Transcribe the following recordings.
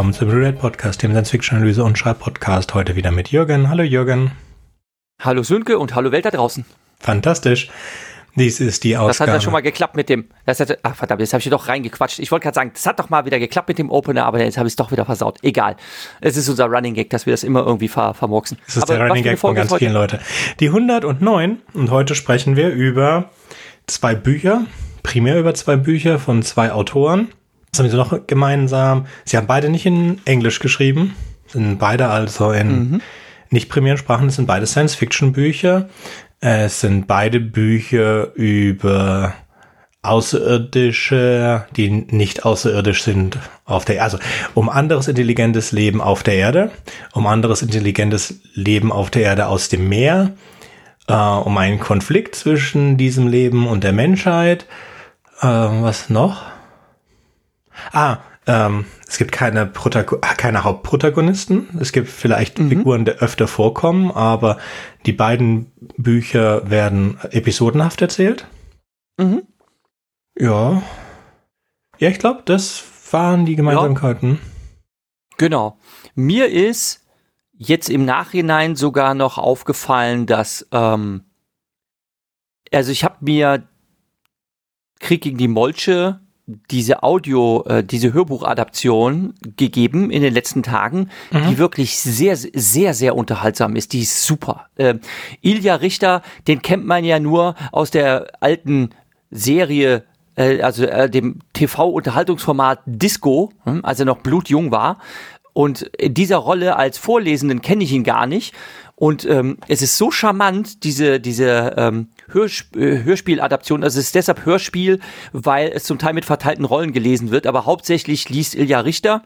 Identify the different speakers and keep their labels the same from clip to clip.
Speaker 1: willkommen zum Red Podcast, dem Science-Fiction-Analyse- und Schreib-Podcast. Heute wieder mit Jürgen. Hallo Jürgen.
Speaker 2: Hallo Sönke und hallo Welt da draußen.
Speaker 1: Fantastisch. Dies ist die Ausgabe.
Speaker 2: Das hat ja schon mal geklappt mit dem. Das hat, ach verdammt, jetzt habe ich hier doch reingequatscht. Ich wollte gerade sagen, das hat doch mal wieder geklappt mit dem Opener, aber jetzt habe ich es doch wieder versaut. Egal. Es ist unser Running Gag, dass wir das immer irgendwie ver vermurksen.
Speaker 1: Das ist aber der Running Gag von ganz vielen Leuten. Die 109 und heute sprechen wir über zwei Bücher, primär über zwei Bücher von zwei Autoren. Was haben sie noch gemeinsam? Sie haben beide nicht in Englisch geschrieben, sind beide also in mhm. nicht primären Sprachen, das sind beide Science-Fiction-Bücher. Es sind beide Bücher über Außerirdische, die nicht außerirdisch sind auf der Erde. Also um anderes intelligentes Leben auf der Erde, um anderes intelligentes Leben auf der Erde aus dem Meer, äh, um einen Konflikt zwischen diesem Leben und der Menschheit. Äh, was noch? Ah, ähm, es gibt keine, Protago keine Hauptprotagonisten. Es gibt vielleicht mhm. Figuren, die öfter vorkommen, aber die beiden Bücher werden episodenhaft erzählt. Mhm. Ja. Ja, ich glaube, das waren die Gemeinsamkeiten. Ja.
Speaker 2: Genau. Mir ist jetzt im Nachhinein sogar noch aufgefallen, dass ähm, also ich habe mir Krieg gegen die Molche diese Audio, äh, diese Hörbuchadaption gegeben in den letzten Tagen, mhm. die wirklich sehr, sehr, sehr unterhaltsam ist. Die ist super. Äh, Ilja Richter, den kennt man ja nur aus der alten Serie äh, also äh, dem TV-Unterhaltungsformat Disco, hm, als er noch blutjung war. Und in dieser Rolle als Vorlesenden kenne ich ihn gar nicht. Und ähm, es ist so charmant, diese, diese ähm, Hörsp äh, Hörspieladaption. Also es ist deshalb Hörspiel, weil es zum Teil mit verteilten Rollen gelesen wird, aber hauptsächlich liest Ilja Richter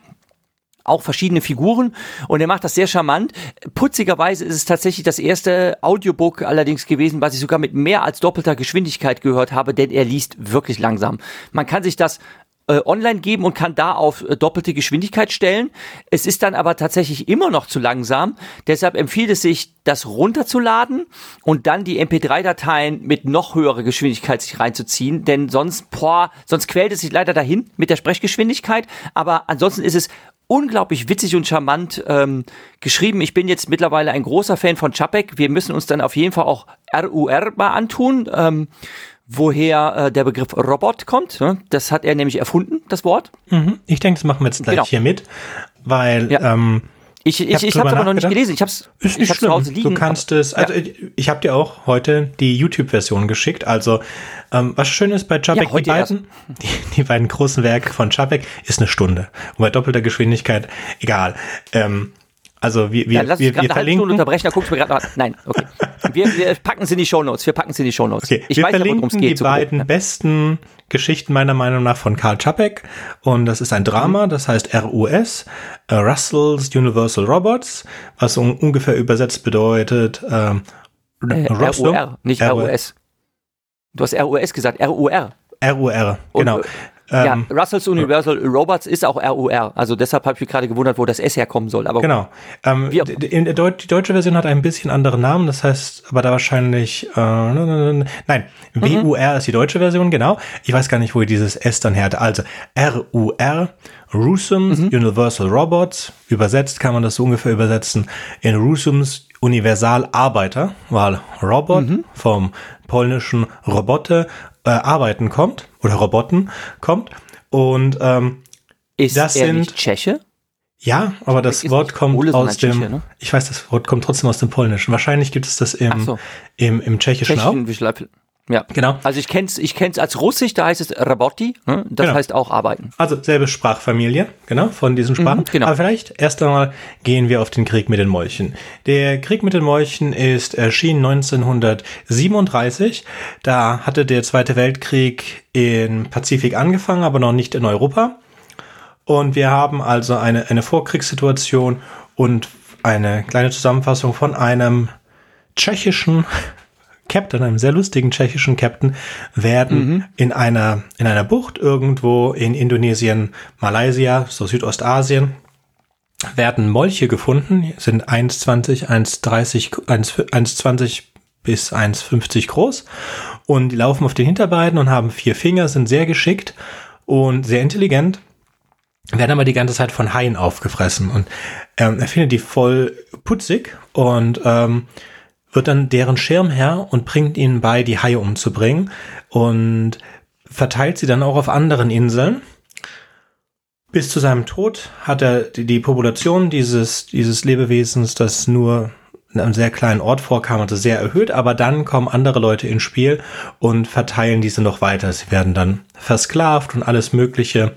Speaker 2: auch verschiedene Figuren und er macht das sehr charmant. Putzigerweise ist es tatsächlich das erste Audiobook allerdings gewesen, was ich sogar mit mehr als doppelter Geschwindigkeit gehört habe, denn er liest wirklich langsam. Man kann sich das äh, online geben und kann da auf äh, doppelte Geschwindigkeit stellen. Es ist dann aber tatsächlich immer noch zu langsam. Deshalb empfiehlt es sich, das runterzuladen und dann die MP3-Dateien mit noch höherer Geschwindigkeit sich reinzuziehen, denn sonst, boah, sonst quält es sich leider dahin mit der Sprechgeschwindigkeit. Aber ansonsten ist es unglaublich witzig und charmant ähm, geschrieben. Ich bin jetzt mittlerweile ein großer Fan von Chapek. Wir müssen uns dann auf jeden Fall auch RUR mal antun. Ähm, woher äh, der Begriff Robot kommt. Ne? Das hat er nämlich erfunden, das Wort.
Speaker 1: Mhm. Ich denke, das machen wir jetzt gleich genau. hier mit, weil ja. ähm,
Speaker 2: ich, ich, ich, ich habe es aber noch nicht gelesen. Ich habe es
Speaker 1: ist nicht schlimm. Du kannst es. Also ja. ich habe dir auch heute die YouTube-Version geschickt. Also ähm, was schön ist bei Chapek, ja, die beiden, die, die, beiden großen Werke von Chapek ist eine Stunde und bei doppelter Geschwindigkeit egal. Ähm, also wir, wir, ja, lass wir, wir verlinken.
Speaker 2: unterbrechen, da guckst du mir gerade Nein, okay. Wir, wir packen sie in die Shownotes. Wir packen sie in die Shownotes.
Speaker 1: Okay, ich wir weiß verlinken es geht. Die beiden grob. besten Geschichten meiner Meinung nach von Karl Čapek. Und das ist ein Drama, mhm. das heißt RUS, uh, Russell's Universal Robots, was un ungefähr übersetzt bedeutet ähm,
Speaker 2: äh, RUR, nicht RUS. Du hast RUS gesagt, RUR.
Speaker 1: RUR, genau. Und,
Speaker 2: ja, ähm, Russells Universal Robots ist auch RUR. Also deshalb habe ich mich gerade gewundert, wo das S herkommen soll. Aber
Speaker 1: genau. Ähm, die, die, deutsche Version hat ein bisschen anderen Namen. Das heißt, aber da wahrscheinlich äh, nein, mhm. WUR ist die deutsche Version. Genau. Ich weiß gar nicht, wo dieses S dann her. Also RUR. Rusums mhm. Universal Robots. Übersetzt kann man das so ungefähr übersetzen in Rusums Universal Arbeiter, weil Robot mhm. vom polnischen Roboter äh, arbeiten kommt oder Roboten kommt. Und ähm,
Speaker 2: ist das er sind nicht Tscheche?
Speaker 1: Ja, aber das Wort kommt Pole, aus dem. Tscheche, ne? Ich weiß, das Wort kommt trotzdem aus dem Polnischen. Wahrscheinlich gibt es das im, so. im, im Tschechischen
Speaker 2: Tschechischen, auch. Ja, genau. Also ich kenn's, ich kenn's als Russisch, da heißt es Rabotti, ne? das genau. heißt auch arbeiten.
Speaker 1: Also selbe Sprachfamilie, genau, von diesen Sprachen. Mhm, genau. Aber vielleicht erst einmal gehen wir auf den Krieg mit den Molchen. Der Krieg mit den Molchen ist erschienen 1937. Da hatte der Zweite Weltkrieg im Pazifik angefangen, aber noch nicht in Europa. Und wir haben also eine, eine Vorkriegssituation und eine kleine Zusammenfassung von einem tschechischen Captain, einem sehr lustigen tschechischen Captain, werden mhm. in einer, in einer Bucht irgendwo in Indonesien, Malaysia, so Südostasien, werden Molche gefunden, sind 1,20, 1,30, 1,20 bis 1,50 groß und die laufen auf den Hinterbeinen und haben vier Finger, sind sehr geschickt und sehr intelligent werden aber die ganze Zeit von Haien aufgefressen. Und ähm, er findet die voll putzig und ähm, wird dann deren Schirmherr und bringt ihnen bei, die Haie umzubringen und verteilt sie dann auch auf anderen Inseln. Bis zu seinem Tod hat er die, Population dieses, dieses Lebewesens, das nur in einem sehr kleinen Ort vorkam, also sehr erhöht, aber dann kommen andere Leute ins Spiel und verteilen diese noch weiter. Sie werden dann versklavt und alles Mögliche.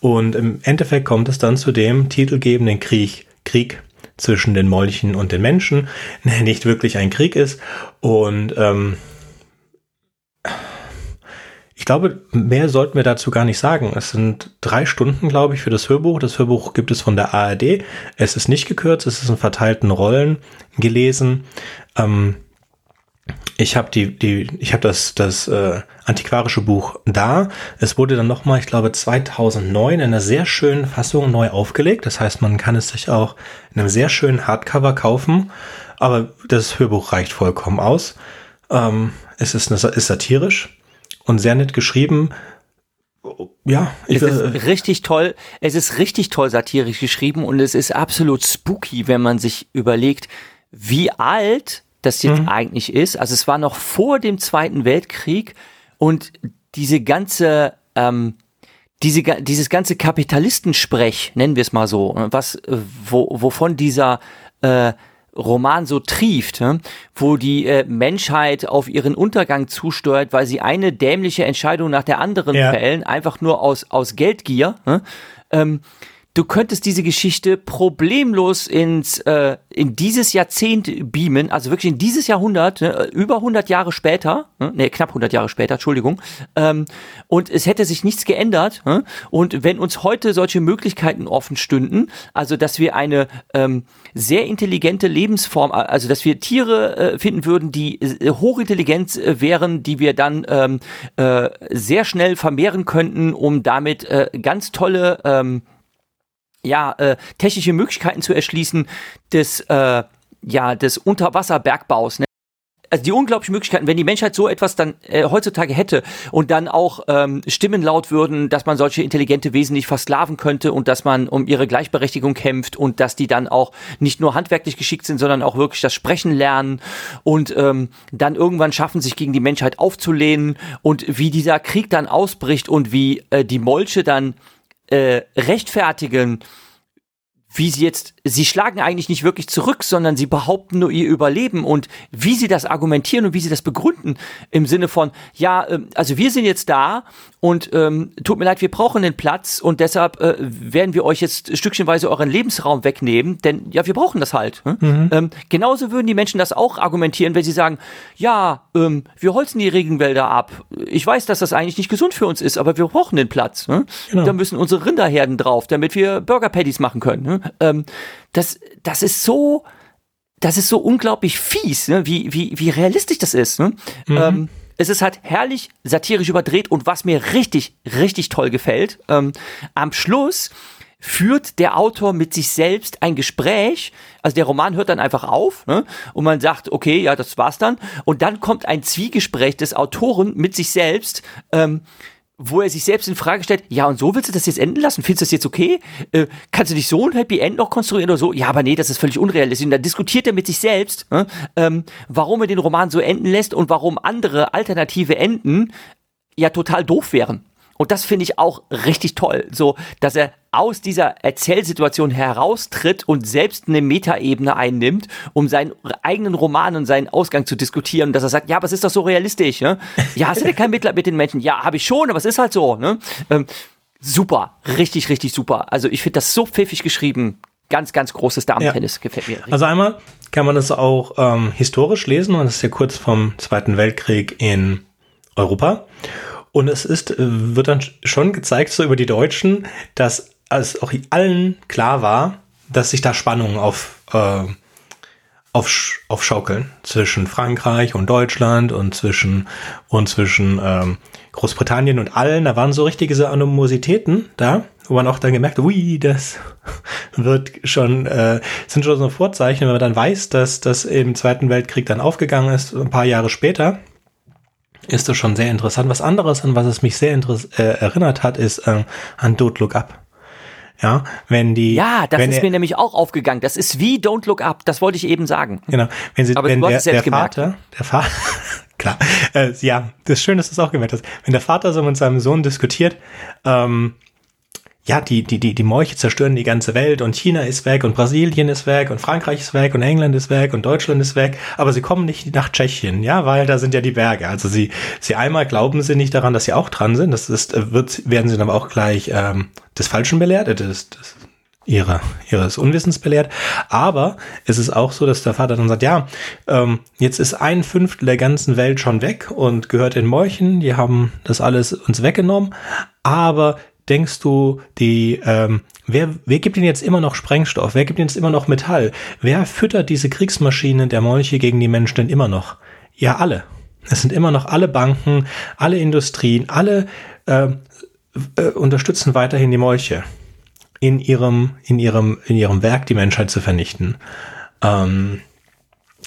Speaker 1: Und im Endeffekt kommt es dann zu dem titelgebenden Krieg, Krieg zwischen den Molchen und den Menschen, nicht wirklich ein Krieg ist. Und ähm, ich glaube, mehr sollten wir dazu gar nicht sagen. Es sind drei Stunden, glaube ich, für das Hörbuch. Das Hörbuch gibt es von der ARD. Es ist nicht gekürzt, es ist in verteilten Rollen gelesen. Ähm, ich habe die, die, ich habe das, das äh, antiquarische Buch da. Es wurde dann nochmal, ich glaube, 2009 in einer sehr schönen Fassung neu aufgelegt. Das heißt, man kann es sich auch in einem sehr schönen Hardcover kaufen. Aber das Hörbuch reicht vollkommen aus. Ähm, es ist, eine, ist satirisch und sehr nett geschrieben. Ja,
Speaker 2: ich, es ist richtig toll. Es ist richtig toll satirisch geschrieben und es ist absolut spooky, wenn man sich überlegt, wie alt das jetzt mhm. eigentlich ist. Also es war noch vor dem Zweiten Weltkrieg und diese ganze ähm, diese, dieses ganze Kapitalistensprech, nennen wir es mal so, was, wo, wovon dieser äh, Roman so trieft, wo die äh, Menschheit auf ihren Untergang zusteuert, weil sie eine dämliche Entscheidung nach der anderen ja. fällen, einfach nur aus, aus Geldgier. Ähm, du könntest diese Geschichte problemlos ins äh, in dieses Jahrzehnt beamen, also wirklich in dieses Jahrhundert, ne, über 100 Jahre später, ne, nee, knapp 100 Jahre später, Entschuldigung, ähm, und es hätte sich nichts geändert. Ne, und wenn uns heute solche Möglichkeiten offen stünden, also dass wir eine ähm, sehr intelligente Lebensform, also dass wir Tiere äh, finden würden, die äh, hochintelligent äh, wären, die wir dann ähm, äh, sehr schnell vermehren könnten, um damit äh, ganz tolle ähm, ja, äh, technische Möglichkeiten zu erschließen des, äh, ja, des Unterwasserbergbaus. Ne? Also die unglaublichen Möglichkeiten, wenn die Menschheit so etwas dann äh, heutzutage hätte und dann auch ähm, Stimmen laut würden, dass man solche intelligente Wesen nicht versklaven könnte und dass man um ihre Gleichberechtigung kämpft und dass die dann auch nicht nur handwerklich geschickt sind, sondern auch wirklich das Sprechen lernen und ähm, dann irgendwann schaffen, sich gegen die Menschheit aufzulehnen und wie dieser Krieg dann ausbricht und wie äh, die Molche dann äh, rechtfertigen, wie sie jetzt, sie schlagen eigentlich nicht wirklich zurück, sondern sie behaupten nur ihr Überleben und wie sie das argumentieren und wie sie das begründen im Sinne von, ja, ähm, also wir sind jetzt da und ähm, tut mir leid, wir brauchen den Platz und deshalb äh, werden wir euch jetzt stückchenweise euren Lebensraum wegnehmen, denn ja, wir brauchen das halt. Hm? Mhm. Ähm, genauso würden die Menschen das auch argumentieren, wenn sie sagen, ja, ähm, wir holzen die Regenwälder ab. Ich weiß, dass das eigentlich nicht gesund für uns ist, aber wir brauchen den Platz. Hm? Genau. Da müssen unsere Rinderherden drauf, damit wir Burger Patties machen können. Hm? Ähm, das, das ist so, das ist so unglaublich fies, ne? wie, wie, wie realistisch das ist. Ne? Mhm. Ähm, es ist halt herrlich satirisch überdreht und was mir richtig, richtig toll gefällt, ähm, am Schluss führt der Autor mit sich selbst ein Gespräch. Also der Roman hört dann einfach auf ne? und man sagt, okay, ja, das war's dann. Und dann kommt ein Zwiegespräch des Autoren mit sich selbst. Ähm, wo er sich selbst in Frage stellt, ja, und so willst du das jetzt enden lassen? Findest du das jetzt okay? Äh, kannst du dich so ein Happy End noch konstruieren oder so? Ja, aber nee, das ist völlig unrealistisch. Und dann diskutiert er mit sich selbst, äh, ähm, warum er den Roman so enden lässt und warum andere alternative Enden ja total doof wären. Und das finde ich auch richtig toll, so dass er aus dieser Erzählsituation heraustritt und selbst eine Metaebene einnimmt, um seinen eigenen Roman und seinen Ausgang zu diskutieren, dass er sagt, ja, aber es ist doch so realistisch, ne? Ja, hast du denn kein Mitleid mit den Menschen? Ja, habe ich schon, aber es ist halt so, ne? Ähm, super, richtig, richtig super. Also ich finde das so pfiffig geschrieben. Ganz, ganz großes Damentennis ja. gefällt mir. Richtig.
Speaker 1: Also einmal kann man das auch ähm, historisch lesen und das ist ja kurz vom Zweiten Weltkrieg in Europa. Und es ist, äh, wird dann schon gezeigt, so über die Deutschen, dass es auch allen klar war, dass sich da Spannungen auf, äh, auf, aufschaukeln zwischen Frankreich und Deutschland und zwischen, und zwischen ähm, Großbritannien und allen. Da waren so richtige Animositäten da, wo man auch dann gemerkt, ui, das wird schon, äh, sind schon so Vorzeichen, wenn man dann weiß, dass das im Zweiten Weltkrieg dann aufgegangen ist, ein paar Jahre später ist das schon sehr interessant. Was anderes, an was es mich sehr äh, erinnert hat, ist äh, an Don't Look Up. Ja, wenn die.
Speaker 2: Ja, das ist
Speaker 1: er,
Speaker 2: mir nämlich auch aufgegangen. Das ist wie Don't Look Up. Das wollte ich eben sagen.
Speaker 1: Genau. Wenn sie,
Speaker 2: Aber
Speaker 1: wenn
Speaker 2: du hast
Speaker 1: der, der
Speaker 2: gemerkt.
Speaker 1: Vater, der Vater, klar, äh, ja, das ist schön, dass du es auch gemerkt hast. Wenn der Vater so mit seinem Sohn diskutiert, ähm, ja, die, die, die, die Molche zerstören die ganze Welt und China ist weg und Brasilien ist weg und Frankreich ist weg und England ist weg und Deutschland ist weg, aber sie kommen nicht nach Tschechien, ja, weil da sind ja die Berge. Also sie, sie einmal glauben sie nicht daran, dass sie auch dran sind. Das ist, wird, werden sie dann auch gleich ähm, des Falschen belehrt, äh, des, des ihrer, ihres Unwissens belehrt. Aber es ist auch so, dass der Vater dann sagt, ja, ähm, jetzt ist ein Fünftel der ganzen Welt schon weg und gehört den Molchen, die haben das alles uns weggenommen, aber denkst du, die, ähm, wer, wer gibt ihnen jetzt immer noch Sprengstoff? Wer gibt ihnen jetzt immer noch Metall? Wer füttert diese Kriegsmaschinen der Molche gegen die Menschen denn immer noch? Ja, alle. Es sind immer noch alle Banken, alle Industrien, alle äh, äh, unterstützen weiterhin die Molche in ihrem, in ihrem, in ihrem Werk die Menschheit zu vernichten. Ähm,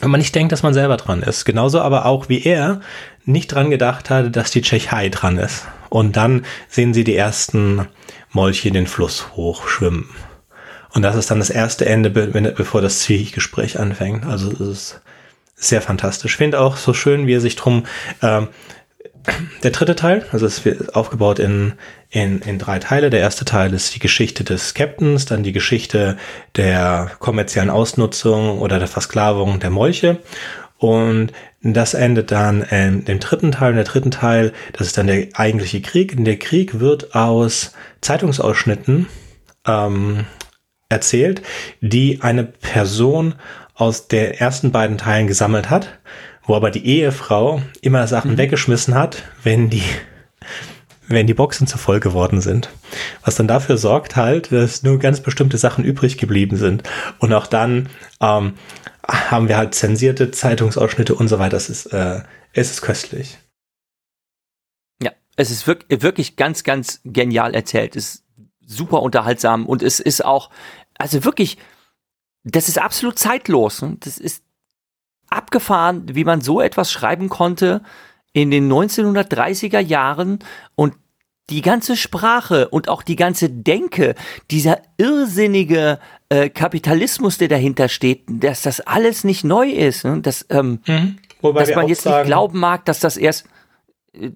Speaker 1: wenn man nicht denkt, dass man selber dran ist. Genauso aber auch wie er nicht dran gedacht hatte, dass die Tschechei dran ist. Und dann sehen sie die ersten Molche den Fluss hochschwimmen. Und das ist dann das erste Ende, bevor das Zwiegespräch anfängt. Also es ist sehr fantastisch. Ich finde auch so schön, wie er sich drum, ähm, der dritte Teil, also es wird aufgebaut in, in, in drei Teile. Der erste Teil ist die Geschichte des Captains, dann die Geschichte der kommerziellen Ausnutzung oder der Versklavung der Molche. Und das endet dann in dem dritten Teil. Und der dritten Teil, das ist dann der eigentliche Krieg. Und der Krieg wird aus Zeitungsausschnitten ähm, erzählt, die eine Person aus den ersten beiden Teilen gesammelt hat, wo aber die Ehefrau immer Sachen weggeschmissen hat, wenn die wenn die Boxen zu voll geworden sind. Was dann dafür sorgt halt, dass nur ganz bestimmte Sachen übrig geblieben sind. Und auch dann ähm, haben wir halt zensierte Zeitungsausschnitte und so weiter. Es ist, äh, es ist köstlich.
Speaker 2: Ja, es ist wirklich, wirklich ganz, ganz genial erzählt. Es ist super unterhaltsam und es ist auch, also wirklich, das ist absolut zeitlos. Das ist abgefahren, wie man so etwas schreiben konnte in den 1930er Jahren und die ganze Sprache und auch die ganze Denke, dieser irrsinnige äh, Kapitalismus, der dahinter steht, dass das alles nicht neu ist, ne? dass, ähm,
Speaker 1: Wobei
Speaker 2: dass man jetzt
Speaker 1: sagen,
Speaker 2: nicht glauben mag, dass das erst äh,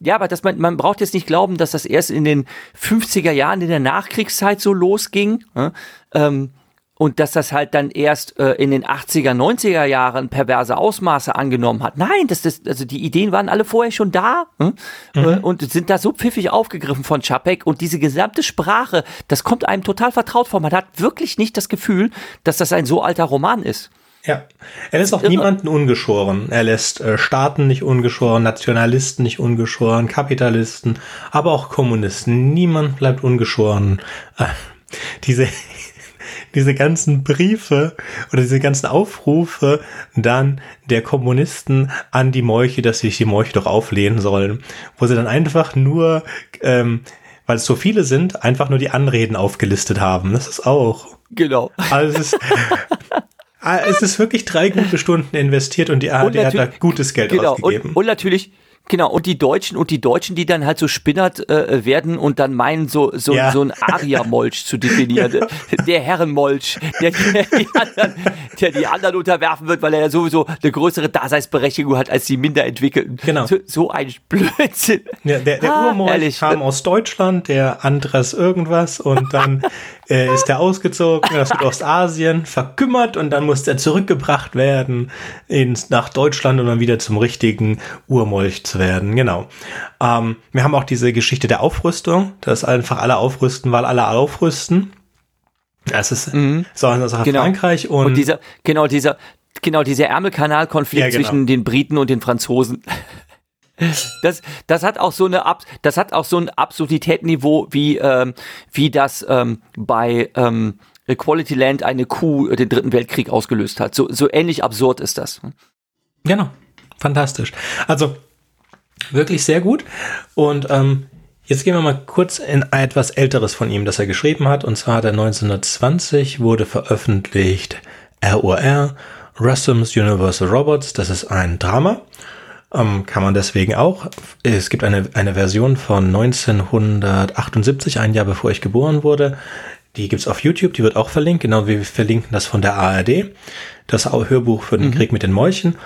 Speaker 2: ja, aber dass man, man braucht jetzt nicht glauben, dass das erst in den 50er Jahren in der Nachkriegszeit so losging. ne? Ähm, und dass das halt dann erst äh, in den 80er, 90er Jahren perverse Ausmaße angenommen hat. Nein, das, das, also die Ideen waren alle vorher schon da hm? äh, und sind da so pfiffig aufgegriffen von Chapek und diese gesamte Sprache, das kommt einem total vertraut vor. Man hat wirklich nicht das Gefühl, dass das ein so alter Roman ist.
Speaker 1: Ja, er lässt auch
Speaker 2: irre.
Speaker 1: niemanden ungeschoren. Er lässt äh, Staaten nicht ungeschoren, Nationalisten nicht ungeschoren, Kapitalisten, aber auch Kommunisten. Niemand bleibt ungeschoren. Äh, diese, diese ganzen Briefe oder diese ganzen Aufrufe dann der Kommunisten an die Molche, dass sich die Molche doch auflehnen sollen, wo sie dann einfach nur, ähm, weil es so viele sind, einfach nur die Anreden aufgelistet haben. Das ist auch
Speaker 2: Genau.
Speaker 1: also es ist, Ah, es ist wirklich drei gute Stunden investiert und die ARD hat da gutes Geld
Speaker 2: genau,
Speaker 1: ausgegeben.
Speaker 2: Und, und natürlich, genau, und die Deutschen und die Deutschen, die dann halt so spinnert äh, werden und dann meinen, so, so,
Speaker 1: Ja.
Speaker 2: so ein Aria-Molch zu definieren. Der Herrenmolch, der, der, die anderen, der die anderen unterwerfen wird, weil er ja sowieso eine größere Daseinsberechtigung hat als die Minderentwickelten.
Speaker 1: Genau.
Speaker 2: So, so ein Blödsinn.
Speaker 1: Ja, der der
Speaker 2: Ah,
Speaker 1: Urmolch
Speaker 2: ehrlich.
Speaker 1: kam aus Deutschland, der Andres irgendwas und dann äh, ist er ausgezogen aus Südostasien, verkümmert und dann musste er zurückgebracht werden ins, nach Deutschland, um dann wieder zum richtigen Urmolch zu werden. Genau. Ähm, wir haben auch diese Geschichte der Aufrüstung, dass einfach alle aufrüsten, weil alle aufrüsten. Das ist so eine Sache
Speaker 2: Genau.
Speaker 1: Frankreich und,
Speaker 2: Und dieser, genau dieser, genau dieser Ärmelkanalkonflikt
Speaker 1: Ja, genau.
Speaker 2: zwischen den Briten und den Franzosen. Das, das hat auch so eine Ab, das hat auch so ein Absurditätsniveau wie ähm, wie das ähm, bei ähm, Equality Land eine Kuh den dritten Weltkrieg ausgelöst hat. So so ähnlich absurd ist das.
Speaker 1: Genau, fantastisch. Also wirklich sehr gut. Und ähm, jetzt gehen wir mal kurz in etwas Älteres von ihm, das er geschrieben hat. Und zwar hat er 1920 wurde veröffentlicht ROR, Russum's Universal Robots. Das ist ein Drama. Ähm, kann man deswegen auch. Es gibt eine, eine Version von 1978, ein Jahr bevor ich geboren wurde. Die gibt's auf YouTube, die wird auch verlinkt, genau wie wir verlinken das von der ARD. Das Hörbuch für den mhm. Krieg mit den Molchen.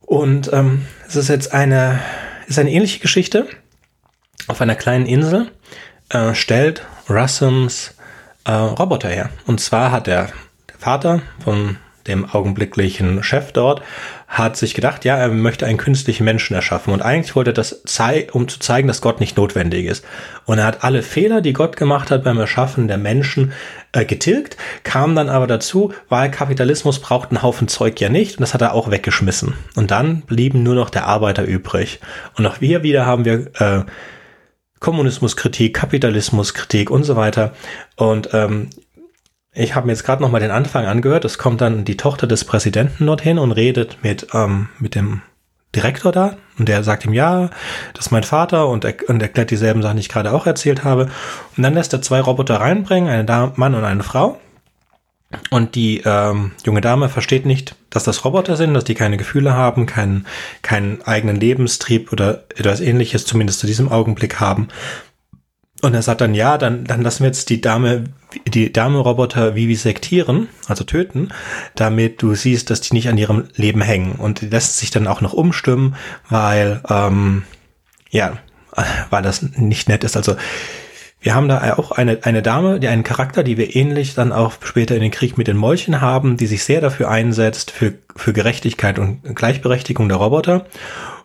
Speaker 1: Und ähm, es ist jetzt eine, ist eine ähnliche Geschichte. Auf einer kleinen Insel äh, stellt Russums äh, Roboter her. Und zwar hat der, der Vater von dem augenblicklichen Chef dort, hat sich gedacht, ja, er möchte einen künstlichen Menschen erschaffen. Und eigentlich wollte er das zeigen, um zu zeigen, dass Gott nicht notwendig ist. Und er hat alle Fehler, die Gott gemacht hat beim Erschaffen der Menschen, äh, getilgt, kam dann aber dazu, weil Kapitalismus braucht einen Haufen Zeug ja nicht. Und das hat er auch weggeschmissen. Und dann blieben nur noch der Arbeiter übrig. Und auch wir wieder haben wir äh, Kommunismuskritik, Kapitalismuskritik und so weiter. Und ähm, ich habe mir jetzt gerade noch mal den Anfang angehört. Es kommt dann die Tochter des Präsidenten dorthin und redet mit, ähm, mit dem Direktor da. Und der sagt ihm, ja, das ist mein Vater und, er, und erklärt dieselben Sachen, die ich gerade auch erzählt habe. Und dann lässt er zwei Roboter reinbringen, einen Dame, Mann und eine Frau. Und die ähm, junge Dame versteht nicht, dass das Roboter sind, dass die keine Gefühle haben, keinen, keinen eigenen Lebenstrieb oder etwas ähnliches zumindest zu diesem Augenblick haben. Und er sagt dann, ja, dann, dann lassen wir jetzt die Dame, die Dame-Roboter vivisektieren, also töten, damit du siehst, dass die nicht an ihrem Leben hängen. Und die lässt sich dann auch noch umstimmen, weil, ähm, ja, weil das nicht nett ist. Also wir haben da auch eine, eine Dame, die einen Charakter, die wir ähnlich dann auch später in den Krieg mit den Molchen haben, die sich sehr dafür einsetzt, für, für Gerechtigkeit und Gleichberechtigung der Roboter.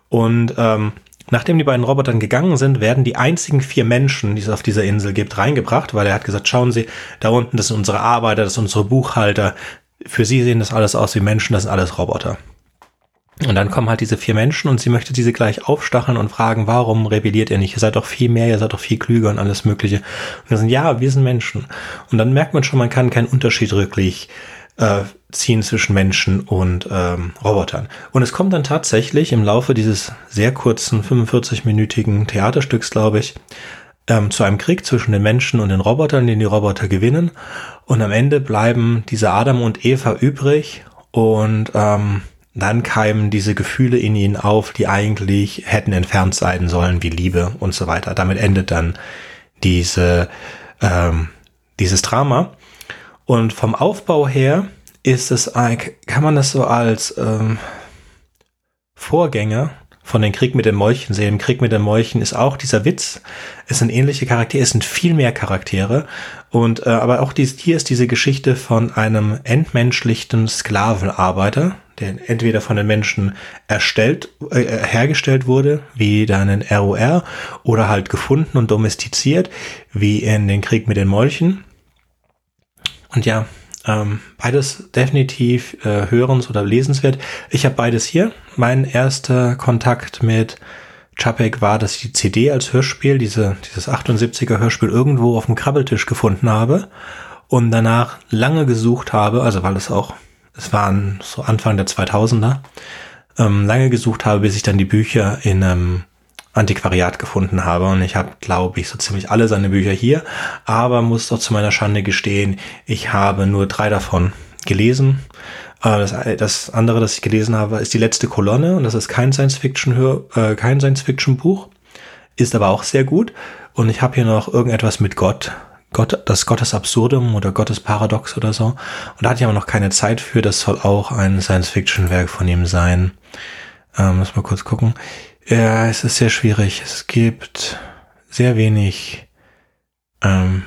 Speaker 1: Und ähm, Nachdem die beiden Robotern gegangen sind, werden die einzigen vier Menschen, die es auf dieser Insel gibt, reingebracht, weil er hat gesagt, schauen Sie, da unten, das sind unsere Arbeiter, das sind unsere Buchhalter. Für sie sehen das alles aus wie Menschen, das sind alles Roboter. Und dann kommen halt diese vier Menschen und sie möchte diese gleich aufstacheln und fragen, warum rebelliert ihr nicht? Ihr seid doch viel mehr, ihr seid doch viel klüger und alles Mögliche. Und wir sind, ja, wir sind Menschen. Und dann merkt man schon, man kann keinen Unterschied wirklich äh, ziehen zwischen Menschen und ähm, Robotern. Und es kommt dann tatsächlich im Laufe dieses sehr kurzen 45-minütigen Theaterstücks, glaube ich, ähm, zu einem Krieg zwischen den Menschen und den Robotern, den die Roboter gewinnen. Und am Ende bleiben diese Adam und Eva übrig und ähm, dann keimen diese Gefühle in ihnen auf, die eigentlich hätten entfernt sein sollen, wie Liebe und so weiter. Damit endet dann diese, ähm, dieses Drama. Und vom Aufbau her ist es, kann man das so als ähm, Vorgänger von den Krieg mit den Molchen sehen. Im Krieg mit den Molchen ist auch dieser Witz. Es sind ähnliche Charaktere, es sind viel mehr Charaktere. Und äh, aber auch dies, hier ist diese Geschichte von einem entmenschlichten Sklavenarbeiter, der entweder von den Menschen erstellt, äh, hergestellt wurde, wie dann in ROR, oder halt gefunden und domestiziert, wie in den Krieg mit den Molchen. Und ja, ähm, beides definitiv äh, hörens- oder lesenswert. Ich habe beides hier. Mein erster Kontakt mit Chapek war, dass ich die CD als Hörspiel, diese, dieses 78er Hörspiel irgendwo auf dem Krabbeltisch gefunden habe und danach lange gesucht habe, also weil es auch, es waren so Anfang der 2000er, ähm, lange gesucht habe, bis ich dann die Bücher in einem Antiquariat gefunden habe. Und ich habe, glaube ich, so ziemlich alle seine Bücher hier, aber muss doch zu meiner Schande gestehen, ich habe nur drei davon gelesen. Äh, das, das andere, das ich gelesen habe, ist die letzte Kolonne und das ist kein Science-Fiction, äh, kein Science-Fiction-Buch, ist aber auch sehr gut. Und ich habe hier noch irgendetwas mit Gott, Gott, das Gottes Absurdum oder Gottes Paradox oder so. Und da hatte ich aber noch keine Zeit für. Das soll auch ein Science-Fiction-Werk von ihm sein. Ähm, muss mal kurz gucken. Ja, es ist sehr schwierig. Es gibt sehr wenig ähm,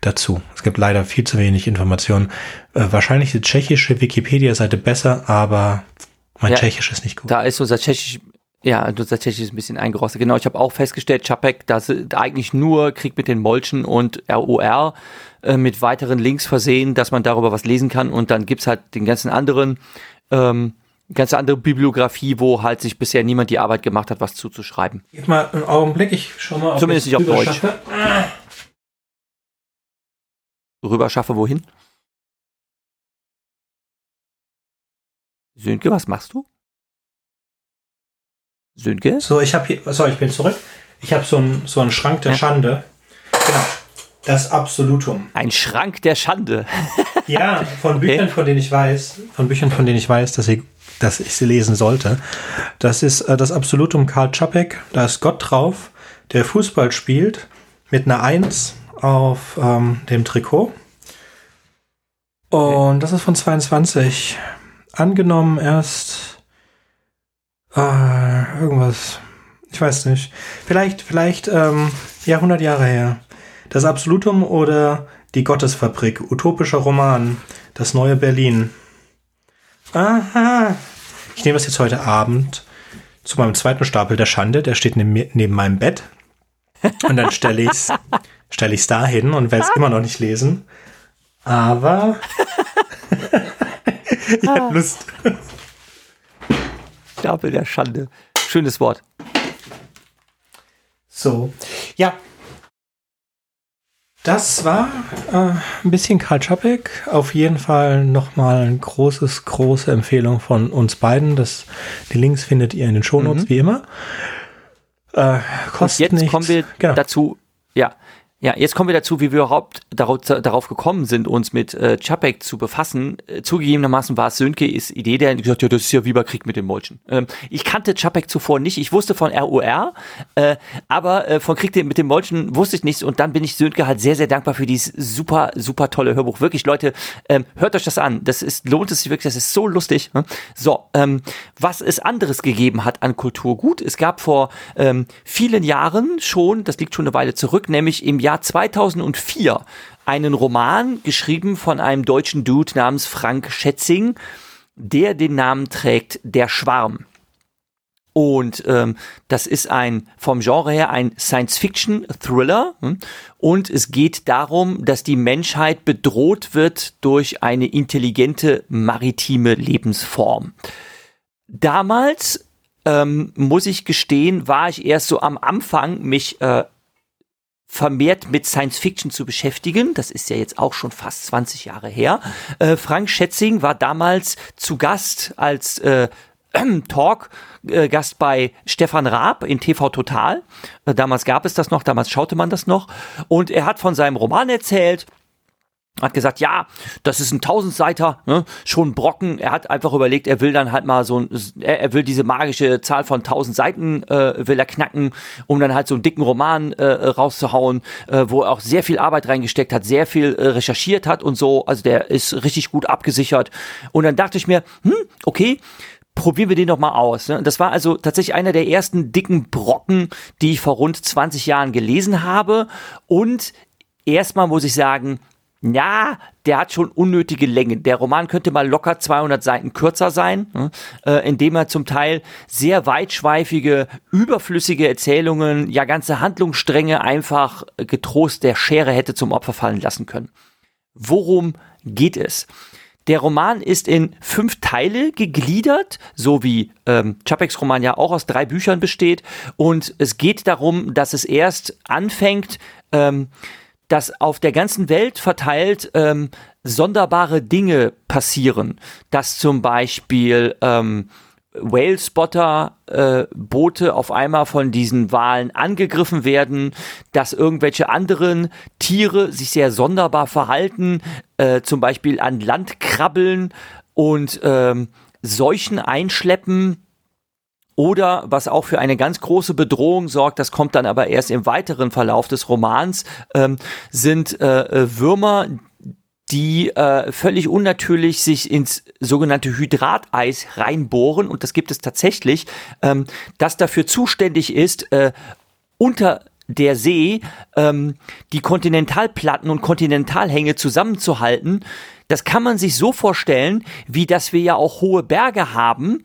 Speaker 1: dazu. Es gibt leider viel zu wenig Informationen. Äh, wahrscheinlich die tschechische Wikipedia-Seite besser, aber mein ja, Tschechisch ist nicht gut.
Speaker 2: Da ist unser Tschechisch, ja, unser Tschechisch ist ein bisschen eingerostet. Genau, ich habe auch festgestellt, Chapek, dass da eigentlich nur Krieg mit den Molchen und ROR äh, mit weiteren Links versehen, dass man darüber was lesen kann und dann gibt's halt den ganzen anderen ähm, ganz andere Bibliografie, wo halt sich bisher niemand die Arbeit gemacht hat, was zuzuschreiben.
Speaker 1: Gib mal einen Augenblick, ich schau mal,
Speaker 2: ob Zumindest nicht auf Deutsch. Schaffe. Rüber schaffe wohin? Sönke, was machst du? Sönke?
Speaker 1: So, ich habe hier, so, ich bin zurück. Ich habe so einen so einen Schrank der ja. Schande. Genau. Das Absolutum.
Speaker 2: Ein Schrank der Schande.
Speaker 1: ja, von Büchern, okay. von denen ich weiß, von Büchern, von denen ich weiß, dass sie dass ich sie lesen sollte. Das ist äh, das Absolutum Karl Čapek. Da ist Gott drauf, der Fußball spielt mit einer Eins auf ähm, dem Trikot. Und das ist von 22. Angenommen erst äh, irgendwas. Ich weiß nicht. Vielleicht, vielleicht ähm, ja 100 Jahre her. Das Absolutum oder die Gottesfabrik. Utopischer Roman. Das neue Berlin. Aha. Ich nehme das jetzt heute Abend zu meinem zweiten Stapel der Schande. Der steht neben, neben meinem Bett. Und dann stelle ich es stell ich's da hin und werde es immer noch nicht lesen. Aber ich habe Lust.
Speaker 2: Stapel der Schande. Schönes Wort.
Speaker 1: So, ja. Das war äh, ein bisschen Karl Czapek. Auf jeden Fall nochmal ein großes, große Empfehlung von uns beiden. Das, die Links findet ihr in den Shownotes, mhm. wie immer.
Speaker 2: Äh, kostet Und jetzt nichts. kommen wir genau. dazu, ja, ja, jetzt kommen wir dazu, wie wir überhaupt darauf, darauf gekommen sind, uns mit äh, Chapek zu befassen. Äh, zugegebenermaßen war es Sönke ist Idee, der gesagt ja, das ist ja wie bei Krieg mit den Molchen. Ähm, ich kannte Chapek zuvor nicht, ich wusste von ROR, äh, aber äh, von Krieg mit den Molchen wusste ich nichts und dann bin ich Sönke halt sehr, sehr dankbar für dieses super, super tolle Hörbuch. Wirklich, Leute, ähm, hört euch das an. Das ist, lohnt es sich wirklich, das ist so lustig. Ne? So, ähm, was es anderes gegeben hat an Kulturgut, es gab vor ähm, vielen Jahren schon, das liegt schon eine Weile zurück, nämlich im Jahr Jahr 2004 einen Roman geschrieben von einem deutschen Dude namens Frank Schätzing, der den Namen trägt Der Schwarm. Und ähm, das ist ein vom Genre her ein Science-Fiction-Thriller. Hm? Und es geht darum, dass die Menschheit bedroht wird durch eine intelligente maritime Lebensform. Damals ähm, muss ich gestehen, war ich erst so am Anfang, mich äh, vermehrt mit Science Fiction zu beschäftigen. Das ist ja jetzt auch schon fast 20 Jahre her. Äh, Frank Schätzing war damals zu Gast als äh, Talk äh, Gast bei Stefan Raab in TV Total. Äh, damals gab es das noch, damals schaute man das noch. Und er hat von seinem Roman erzählt hat gesagt, ja, das ist ein Tausendseiter, ne? schon Brocken. Er hat einfach überlegt, er will dann halt mal so, ein, er will diese magische Zahl von tausend Seiten äh, will er knacken, um dann halt so einen dicken Roman äh, rauszuhauen, äh, wo er auch sehr viel Arbeit reingesteckt hat, sehr viel äh, recherchiert hat und so. Also der ist richtig gut abgesichert. Und dann dachte ich mir, hm, okay, probieren wir den doch mal aus. Ne? Das war also tatsächlich einer der ersten dicken Brocken, die ich vor rund 20 Jahren gelesen habe. Und erstmal muss ich sagen, ja, der hat schon unnötige Länge. Der Roman könnte mal locker 200 Seiten kürzer sein, ne? äh, indem er zum Teil sehr weitschweifige, überflüssige Erzählungen, ja ganze Handlungsstränge einfach getrost der Schere hätte zum Opfer fallen lassen können. Worum geht es? Der Roman ist in fünf Teile gegliedert, so wie ähm, Chapeks Roman ja auch aus drei Büchern besteht. Und es geht darum, dass es erst anfängt, ähm, dass auf der ganzen Welt verteilt ähm, sonderbare Dinge passieren, dass zum Beispiel ähm, Whale-Spotter äh, Boote auf einmal von diesen Walen angegriffen werden, dass irgendwelche anderen Tiere sich sehr sonderbar verhalten, äh, zum Beispiel an Land krabbeln und ähm, Seuchen einschleppen oder was auch für eine ganz große Bedrohung sorgt, das kommt dann aber erst im weiteren Verlauf des Romans, ähm, sind äh, äh, Würmer, die äh, völlig unnatürlich sich ins sogenannte Hydrateis reinbohren. Und das gibt es tatsächlich, ähm, das dafür zuständig ist, äh, unter der See ähm, die Kontinentalplatten und Kontinentalhänge zusammenzuhalten. Das kann man sich so vorstellen, wie dass wir ja auch hohe Berge haben,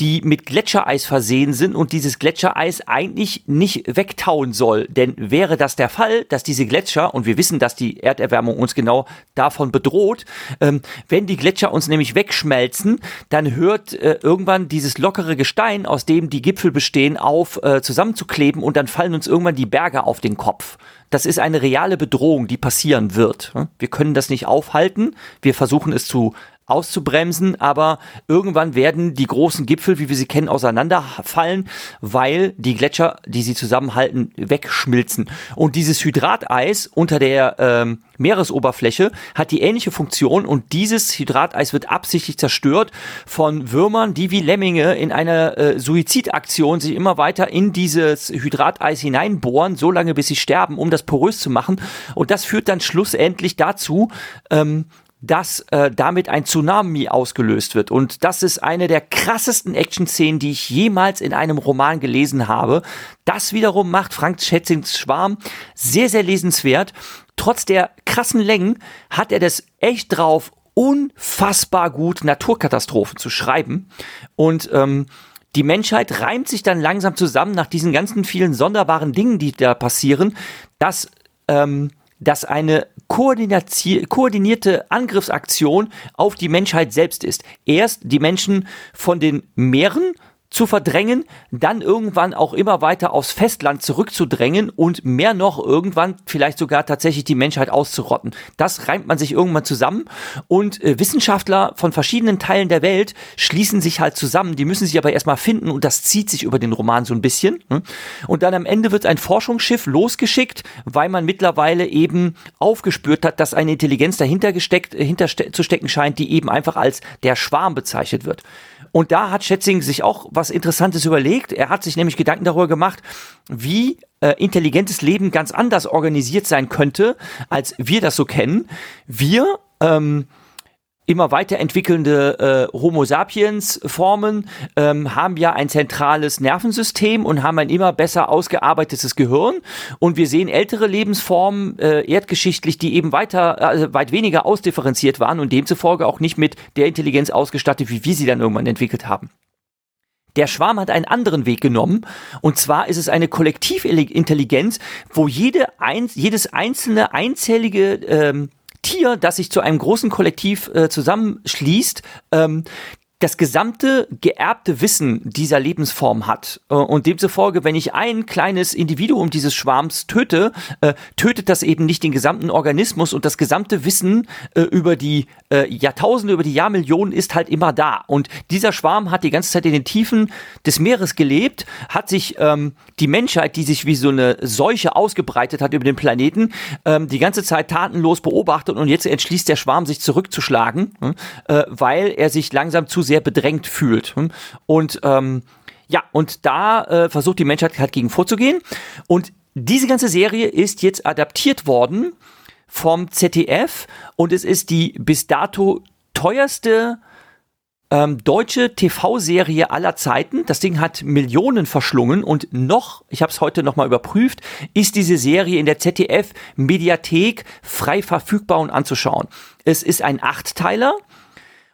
Speaker 2: die mit Gletschereis versehen sind und dieses Gletschereis eigentlich nicht wegtauen soll. Denn wäre das der Fall, dass diese Gletscher, und wir wissen, dass die Erderwärmung uns genau davon bedroht, ähm, wenn die Gletscher uns nämlich wegschmelzen, dann hört äh, irgendwann dieses lockere Gestein, aus dem die Gipfel bestehen, auf äh, zusammenzukleben und dann fallen uns irgendwann die Berge auf den Kopf. Das ist eine reale Bedrohung, die passieren wird. Wir können das nicht aufhalten. Wir versuchen es zu auszubremsen, aber irgendwann werden die großen Gipfel, wie wir sie kennen, auseinanderfallen, weil die Gletscher, die sie zusammenhalten, wegschmilzen. Und dieses Hydrateis unter der ähm, Meeresoberfläche hat die ähnliche Funktion und dieses Hydrateis wird absichtlich zerstört von Würmern, die wie Lemminge in einer äh, Suizidaktion sich immer weiter in dieses Hydrateis hineinbohren, so lange bis sie sterben, um das porös zu machen. Und das führt dann schlussendlich dazu, ähm, dass äh, damit ein Tsunami ausgelöst wird. Und das ist eine der krassesten Action-Szenen, die ich jemals in einem Roman gelesen habe. Das wiederum macht Frank Schätzings Schwarm sehr, sehr lesenswert. Trotz der krassen Längen hat er das echt drauf, unfassbar gut Naturkatastrophen zu schreiben. Und ähm, die Menschheit reimt sich dann langsam zusammen nach diesen ganzen vielen sonderbaren Dingen, die da passieren, dass ähm, dass eine koordinierte Angriffsaktion auf die Menschheit selbst ist. Erst die Menschen von den Meeren zu verdrängen, dann irgendwann auch immer weiter aufs Festland zurückzudrängen und mehr noch irgendwann vielleicht sogar tatsächlich die Menschheit auszurotten. Das reimt man sich irgendwann zusammen und äh, Wissenschaftler von verschiedenen Teilen der Welt schließen sich halt zusammen. Die müssen sich aber erstmal finden und das zieht sich über den Roman so ein bisschen. Hm? Und dann am Ende wird ein Forschungsschiff losgeschickt, weil man mittlerweile eben aufgespürt hat, dass eine Intelligenz dahinter gesteckt, hinter zu stecken scheint, die eben einfach als der Schwarm bezeichnet wird. Und da hat Schätzing sich auch was Interessantes überlegt. Er hat sich nämlich Gedanken darüber gemacht, wie äh, intelligentes Leben ganz anders organisiert sein könnte, als wir das so kennen. Wir ähm, immer weiterentwickelnde äh, Homo sapiens Formen ähm, haben ja ein zentrales Nervensystem und haben ein immer besser ausgearbeitetes Gehirn und wir sehen ältere Lebensformen äh, erdgeschichtlich, die eben weiter äh, weit weniger ausdifferenziert waren und demzufolge auch nicht mit der Intelligenz ausgestattet, wie wir sie dann irgendwann entwickelt haben. Der Schwarm hat einen anderen Weg genommen und zwar ist es eine Kollektivintelligenz, wo jede ein, jedes einzelne einzellige ähm, Tier, das sich zu einem großen Kollektiv äh, zusammenschließt, ähm, das gesamte geerbte Wissen dieser Lebensform hat. Äh, und demzufolge, wenn ich ein kleines Individuum dieses Schwarms töte, äh, tötet das eben nicht den gesamten Organismus und das gesamte Wissen äh, über die Jahrtausende, über die Jahrmillionen ist halt immer da. Und dieser Schwarm hat die ganze Zeit in den Tiefen des Meeres gelebt, hat sich ähm, die Menschheit, die sich wie so eine Seuche ausgebreitet hat über den Planeten, ähm, die ganze Zeit tatenlos beobachtet und jetzt entschließt der Schwarm sich zurückzuschlagen, weil er sich langsam zu sehr sehr bedrängt fühlt. Und ähm, ja, und da äh, versucht die Menschheit halt gegen vorzugehen. Und diese ganze Serie ist jetzt adaptiert worden vom ZDF und es ist die bis dato teuerste ähm, deutsche TV-Serie aller Zeiten. Das Ding hat Millionen verschlungen und noch, ich habe es heute nochmal überprüft, ist diese Serie in der ZDF-Mediathek frei verfügbar und anzuschauen. Es ist ein Achtteiler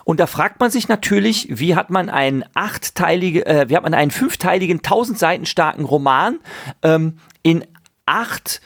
Speaker 2: und da fragt man sich natürlich, wie hat man einen achtteiligen, äh, wie hat man einen fünfteiligen, tausend Seiten starken Roman ähm, in acht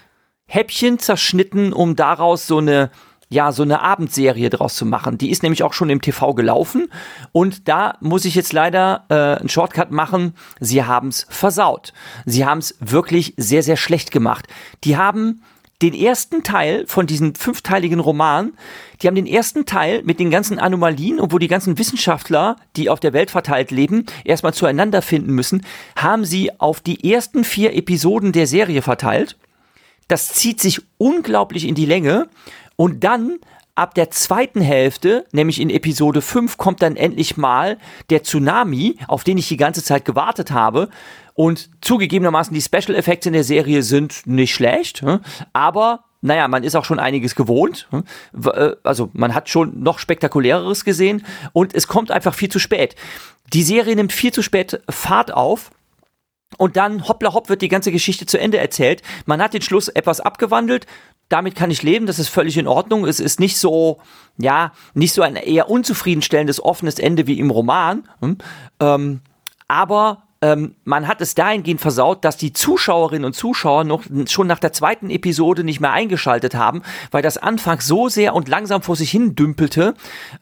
Speaker 2: Häppchen zerschnitten, um daraus so eine ja, so eine Abendserie draus zu machen. Die ist nämlich auch schon im TV gelaufen und da muss ich jetzt leider äh, einen Shortcut machen. Sie haben es versaut. Sie haben es wirklich sehr, sehr schlecht gemacht. Die haben den ersten Teil von diesem fünfteiligen Roman, die haben den ersten Teil mit den ganzen Anomalien und wo die ganzen Wissenschaftler, die auf der Welt verteilt leben, erstmal zueinander finden müssen, haben sie auf die ersten vier Episoden der Serie verteilt. Das zieht sich unglaublich in die Länge und dann ab der zweiten Hälfte, nämlich in Episode 5, kommt dann endlich mal der Tsunami, auf den ich die ganze Zeit gewartet habe. Und zugegebenermaßen, die Special Effects in der Serie sind nicht schlecht, hm? aber naja, man ist auch schon einiges gewohnt. Hm? Äh, also man hat schon noch spektakuläreres gesehen und es kommt einfach viel zu spät. Die Serie nimmt viel zu spät Fahrt auf. Und dann hoppla hopp wird die ganze Geschichte zu Ende erzählt. Man hat den Schluss etwas abgewandelt. Damit kann ich leben, das ist völlig in Ordnung. Es ist nicht so, ja, nicht so ein eher unzufriedenstellendes offenes Ende wie im Roman. Hm? Ähm, aber ähm, man hat es dahingehend versaut, dass die Zuschauerinnen und Zuschauer noch schon nach der zweiten Episode nicht mehr eingeschaltet haben, weil das Anfang so sehr und langsam vor sich hin dümpelte,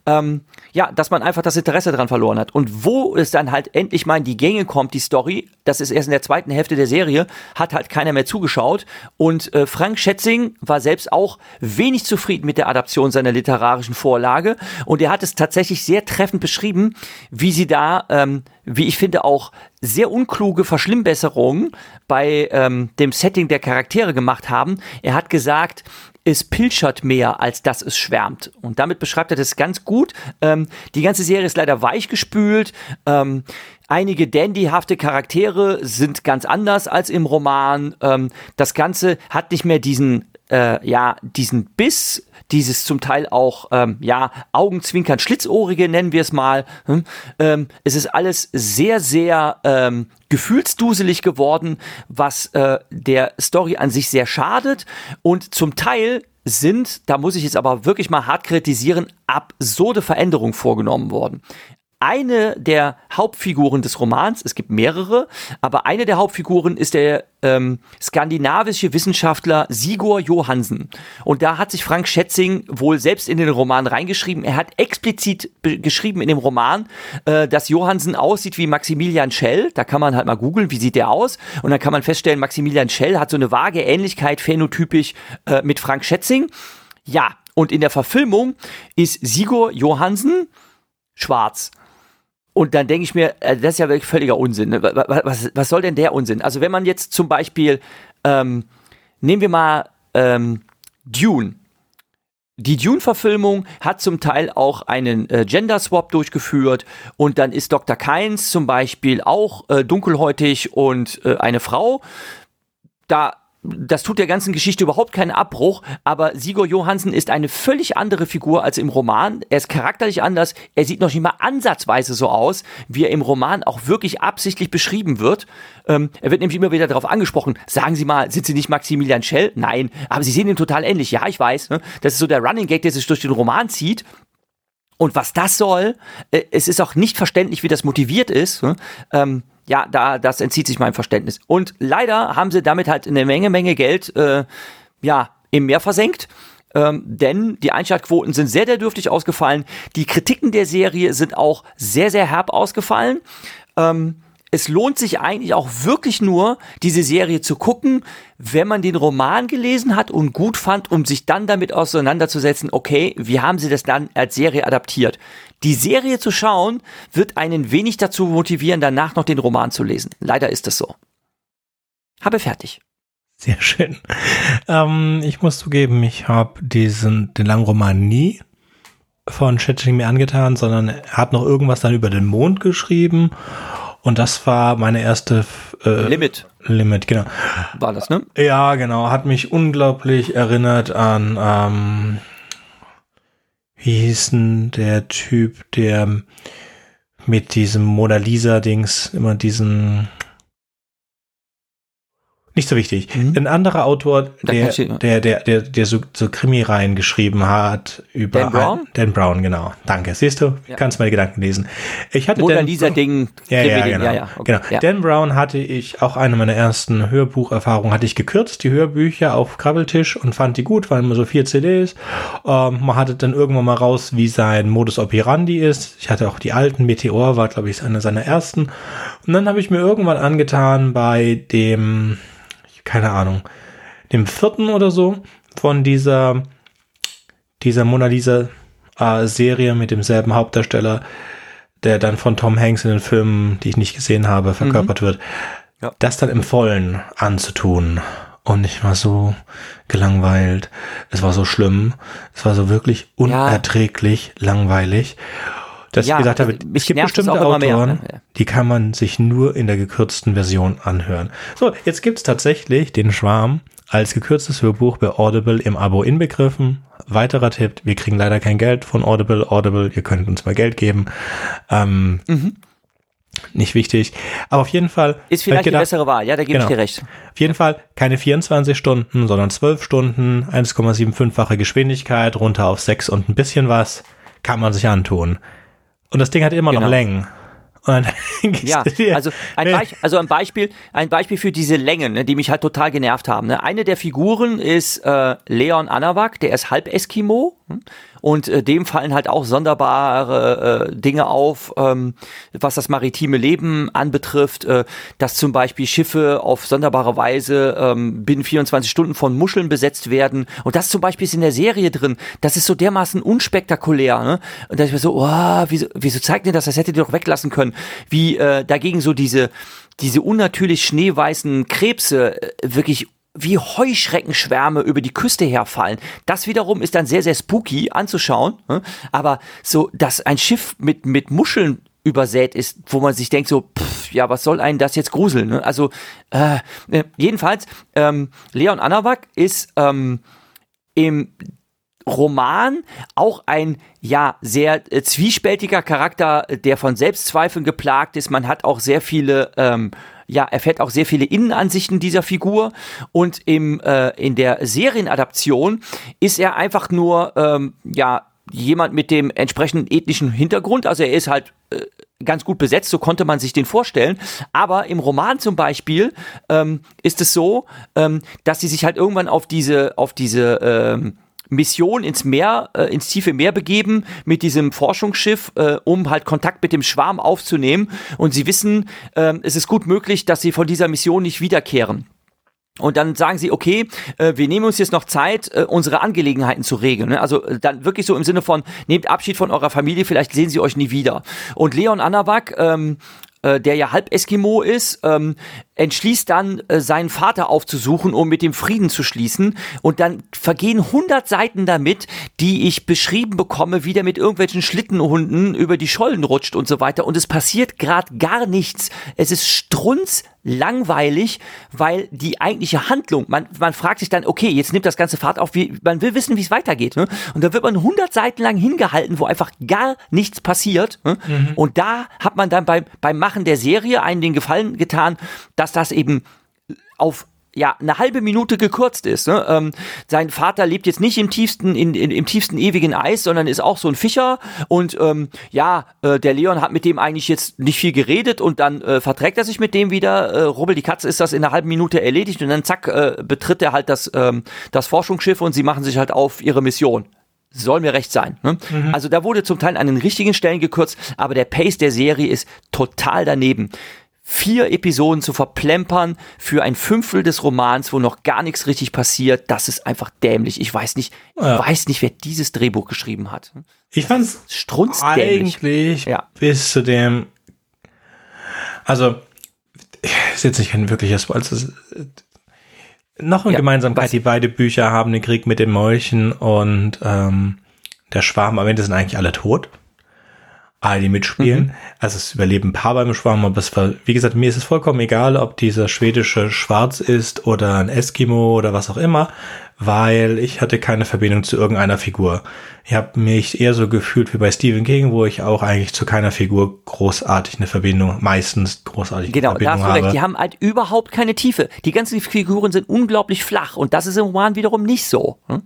Speaker 2: ähm, ja, dass man einfach das Interesse daran verloren hat. Und wo es dann halt endlich mal in die Gänge kommt, die Story, das ist erst in der zweiten Hälfte der Serie, hat halt keiner mehr zugeschaut. Und äh, Frank Schätzing war selbst auch wenig zufrieden mit der Adaption seiner literarischen Vorlage. Und er hat es tatsächlich sehr treffend beschrieben, wie sie da, ähm, wie ich finde, auch sehr unkluge Verschlimmbesserungen bei ähm, dem Setting der Charaktere gemacht haben. Er hat gesagt, es pilschert mehr, als dass es schwärmt. Und damit beschreibt er das ganz gut. Ähm, die ganze Serie ist leider weichgespült. Ähm, einige dandyhafte Charaktere sind ganz anders als im Roman. Ähm, das Ganze hat nicht mehr diesen, äh, ja, diesen Biss, dieses zum Teil auch, ähm, ja, Augenzwinkern, Schlitzohrige nennen wir es mal. Hm? Ähm, es ist alles sehr, sehr ähm, gefühlsduselig geworden, was äh, der Story an sich sehr schadet. Und zum Teil sind, da muss ich jetzt aber wirklich mal hart kritisieren, absurde Veränderungen vorgenommen worden eine der Hauptfiguren des Romans, es gibt mehrere, aber eine der Hauptfiguren ist der ähm, skandinavische Wissenschaftler Sigurd Johansen. Und da hat sich Frank Schätzing wohl selbst in den Roman reingeschrieben. Er hat explizit geschrieben in dem Roman, äh, dass Johansen aussieht wie Maximilian Schell. Da kann man halt mal googeln, wie sieht der aus. Und dann kann man feststellen, Maximilian Schell hat so eine vage Ähnlichkeit phänotypisch äh, mit Frank Schätzing. Ja, und in der Verfilmung ist Sigurd Johansen schwarz. Und dann denke ich mir, äh, das ist ja wirklich völliger Unsinn. Ne? Was, was soll denn der Unsinn? Also wenn man jetzt zum Beispiel, ähm, nehmen wir mal ähm, Dune. Die Dune-Verfilmung hat zum Teil auch einen äh, Gender-Swap durchgeführt und dann ist Dr. Keins zum Beispiel auch äh, dunkelhäutig und äh, eine Frau. Da das tut der ganzen Geschichte überhaupt keinen Abbruch, aber Sigurd Johansen ist eine völlig andere Figur als im Roman. Er ist charakterlich anders. Er sieht noch nicht mal ansatzweise so aus, wie er im Roman auch wirklich absichtlich beschrieben wird. Ähm, er wird nämlich immer wieder darauf angesprochen. Sagen Sie mal, sind Sie nicht Maximilian Schell? Nein, aber Sie sehen ihn total ähnlich. Ja, ich weiß. Ne? Das ist so der Running Gag, der sich durch den Roman zieht. Und was das soll, äh, es ist auch nicht verständlich, wie das motiviert ist. Ne? Ähm, ja, da, das entzieht sich meinem Verständnis. Und leider haben sie damit halt eine Menge, Menge Geld, äh, ja, im Meer versenkt. Ähm, denn die Einschaltquoten sind sehr, sehr dürftig ausgefallen. Die Kritiken der Serie sind auch sehr, sehr herb ausgefallen. Ähm, es lohnt sich eigentlich auch wirklich nur, diese Serie zu gucken, wenn man den Roman gelesen hat und gut fand, um sich dann damit auseinanderzusetzen, okay, wie haben sie das dann als Serie adaptiert? Die Serie zu schauen, wird einen wenig dazu motivieren, danach noch den Roman zu lesen. Leider ist es so. Habe fertig.
Speaker 1: Sehr schön. Ähm, ich muss zugeben, ich habe diesen den langen Roman nie von Chatting mir angetan, sondern er hat noch irgendwas dann über den Mond geschrieben und das war meine erste
Speaker 2: äh, Limit.
Speaker 1: Limit, genau.
Speaker 2: War das, ne?
Speaker 1: Ja, genau. Hat mich unglaublich erinnert an ähm, wie hieß denn der Typ, der mit diesem Mona Lisa-Dings immer diesen nicht so wichtig. Mhm. Ein anderer Autor, der, der, der, der, der so, so Krimireihen geschrieben hat über
Speaker 2: Dan Brown? Ein,
Speaker 1: Dan Brown, genau. Danke. Siehst du, ja. kannst meine Gedanken lesen. Ich hatte
Speaker 2: Oder Dan, dieser Ding.
Speaker 1: Ja, ja, genau. Ja, ja. Okay. genau. Ja. Dan Brown hatte ich, auch eine meiner ersten Hörbucherfahrungen, hatte ich gekürzt, die Hörbücher auf Krabbeltisch und fand die gut, waren immer so vier CDs. Ähm, man hatte dann irgendwann mal raus, wie sein Modus operandi ist. Ich hatte auch die alten, Meteor war, glaube ich, einer seiner ersten. Und dann habe ich mir irgendwann angetan bei dem keine Ahnung, dem vierten oder so von dieser, dieser Mona Lisa äh, Serie mit demselben Hauptdarsteller, der dann von Tom Hanks in den Filmen, die ich nicht gesehen habe, verkörpert mhm. wird, ja. das dann im Vollen anzutun. Und ich war so gelangweilt. Es war so schlimm. Es war so wirklich unerträglich ja. langweilig dass ja, ich gesagt habe, es gibt bestimmte Autoren, ne? die kann man sich nur in der gekürzten Version anhören. So, jetzt gibt's tatsächlich den Schwarm als gekürztes Hörbuch bei Audible im Abo inbegriffen. Weiterer Tipp, wir kriegen leider kein Geld von Audible. Audible, ihr könnt uns mal Geld geben. Ähm, mhm. Nicht wichtig. Aber auf jeden Fall.
Speaker 2: Ist vielleicht gedacht, die bessere Wahl, ja, da gebe genau. ich dir recht.
Speaker 1: Auf jeden Fall keine 24 Stunden, sondern 12 Stunden, 1,75-fache Geschwindigkeit, runter auf 6 und ein bisschen was, kann man sich antun. Und das Ding hat immer genau. noch Längen.
Speaker 2: ja, also ein, Beich, also ein Beispiel, ein Beispiel für diese Längen, ne, die mich halt total genervt haben. Ne? Eine der Figuren ist äh, Leon Anawak, der ist halb Eskimo. Hm? Und äh, dem fallen halt auch sonderbare äh, Dinge auf, ähm, was das maritime Leben anbetrifft, äh, dass zum Beispiel Schiffe auf sonderbare Weise ähm, binnen 24 Stunden von Muscheln besetzt werden. Und das zum Beispiel ist in der Serie drin. Das ist so dermaßen unspektakulär. Ne? Und da ist mir so, oh, wieso, wieso zeigt ihr das? Das hättet ihr doch weglassen können. Wie äh, dagegen so diese diese unnatürlich schneeweißen Krebse äh, wirklich wie Heuschreckenschwärme über die Küste herfallen. Das wiederum ist dann sehr, sehr spooky anzuschauen. Ne? Aber so, dass ein Schiff mit, mit Muscheln übersät ist, wo man sich denkt so, pff, ja, was soll einen das jetzt gruseln? Ne? Also äh, äh jedenfalls, ähm, Leon Anawak ist ähm, im Roman auch ein ja sehr äh, zwiespältiger Charakter, der von Selbstzweifeln geplagt ist. Man hat auch sehr viele ähm, ja, erfährt auch sehr viele Innenansichten dieser Figur und im, äh, in der Serienadaption ist er einfach nur, ähm, ja, jemand mit dem entsprechenden ethnischen Hintergrund, also er ist halt äh, ganz gut besetzt, so konnte man sich den vorstellen. Aber im Roman zum Beispiel ähm, ist es so, ähm, dass sie sich halt irgendwann auf diese, auf diese ähm, Mission ins Meer, äh, ins tiefe Meer begeben mit diesem Forschungsschiff, äh, um halt Kontakt mit dem Schwarm aufzunehmen. Und sie wissen, äh, es ist gut möglich, dass sie von dieser Mission nicht wiederkehren. Und dann sagen sie, okay, äh, wir nehmen uns jetzt noch Zeit, äh, unsere Angelegenheiten zu regeln. Ne? Also äh, dann wirklich so im Sinne von, nehmt Abschied von eurer Familie, vielleicht sehen sie euch nie wieder. Und Leon Anawak ähm, äh, der ja halb Eskimo ist, ähm, entschließt dann, äh, seinen Vater aufzusuchen, um mit dem Frieden zu schließen. Und dann vergehen 100 Seiten damit, die ich beschrieben bekomme, wie der mit irgendwelchen Schlittenhunden über die Schollen rutscht und so weiter. Und es passiert gerade gar nichts. Es ist strunz langweilig, weil die eigentliche Handlung, man, man fragt sich dann, okay, jetzt nimmt das ganze Fahrt auf, wie, man will wissen, wie es weitergeht. Ne? Und da wird man 100 Seiten lang hingehalten, wo einfach gar nichts passiert. Ne? Mhm. Und da hat man dann beim, beim Machen der Serie einen den Gefallen getan, dass das eben auf ja, eine halbe Minute gekürzt ist. Ne? Ähm, sein Vater lebt jetzt nicht im tiefsten, in, in, im tiefsten ewigen Eis, sondern ist auch so ein Fischer. Und ähm, ja, äh, der Leon hat mit dem eigentlich jetzt nicht viel geredet und dann äh, verträgt er sich mit dem wieder. Äh, Rubbel die Katze ist das in einer halben Minute erledigt und dann zack, äh, betritt er halt das, ähm, das Forschungsschiff und sie machen sich halt auf ihre Mission soll mir recht sein. Ne? Mhm. Also da wurde zum Teil an den richtigen Stellen gekürzt, aber der Pace der Serie ist total daneben vier Episoden zu verplempern für ein Fünftel des Romans, wo noch gar nichts richtig passiert, das ist einfach dämlich. Ich weiß nicht, ja. ich weiß nicht, wer dieses Drehbuch geschrieben hat.
Speaker 1: Ich fand's strunzdämlich. Eigentlich ja. bis zu dem, also, ist jetzt nicht kein wirkliches, also, noch eine ja, Gemeinsamkeit, was? die beide Bücher haben, den Krieg mit den Molchen und ähm, der Schwarm, am Ende sind eigentlich alle tot alle, die mitspielen. Mhm. Also es überleben ein paar beim Schwarm, aber es war, wie gesagt, mir ist es vollkommen egal, ob dieser schwedische Schwarz ist oder ein Eskimo oder was auch immer, weil ich hatte keine Verbindung zu irgendeiner Figur. Ich habe mich eher so gefühlt wie bei Stephen King, wo ich auch eigentlich zu keiner Figur großartig eine Verbindung, meistens großartig
Speaker 2: genau,
Speaker 1: Verbindung
Speaker 2: da hast du recht. Die haben halt überhaupt keine Tiefe. Die ganzen Figuren sind unglaublich flach und das ist im Roman wiederum nicht so. Hm?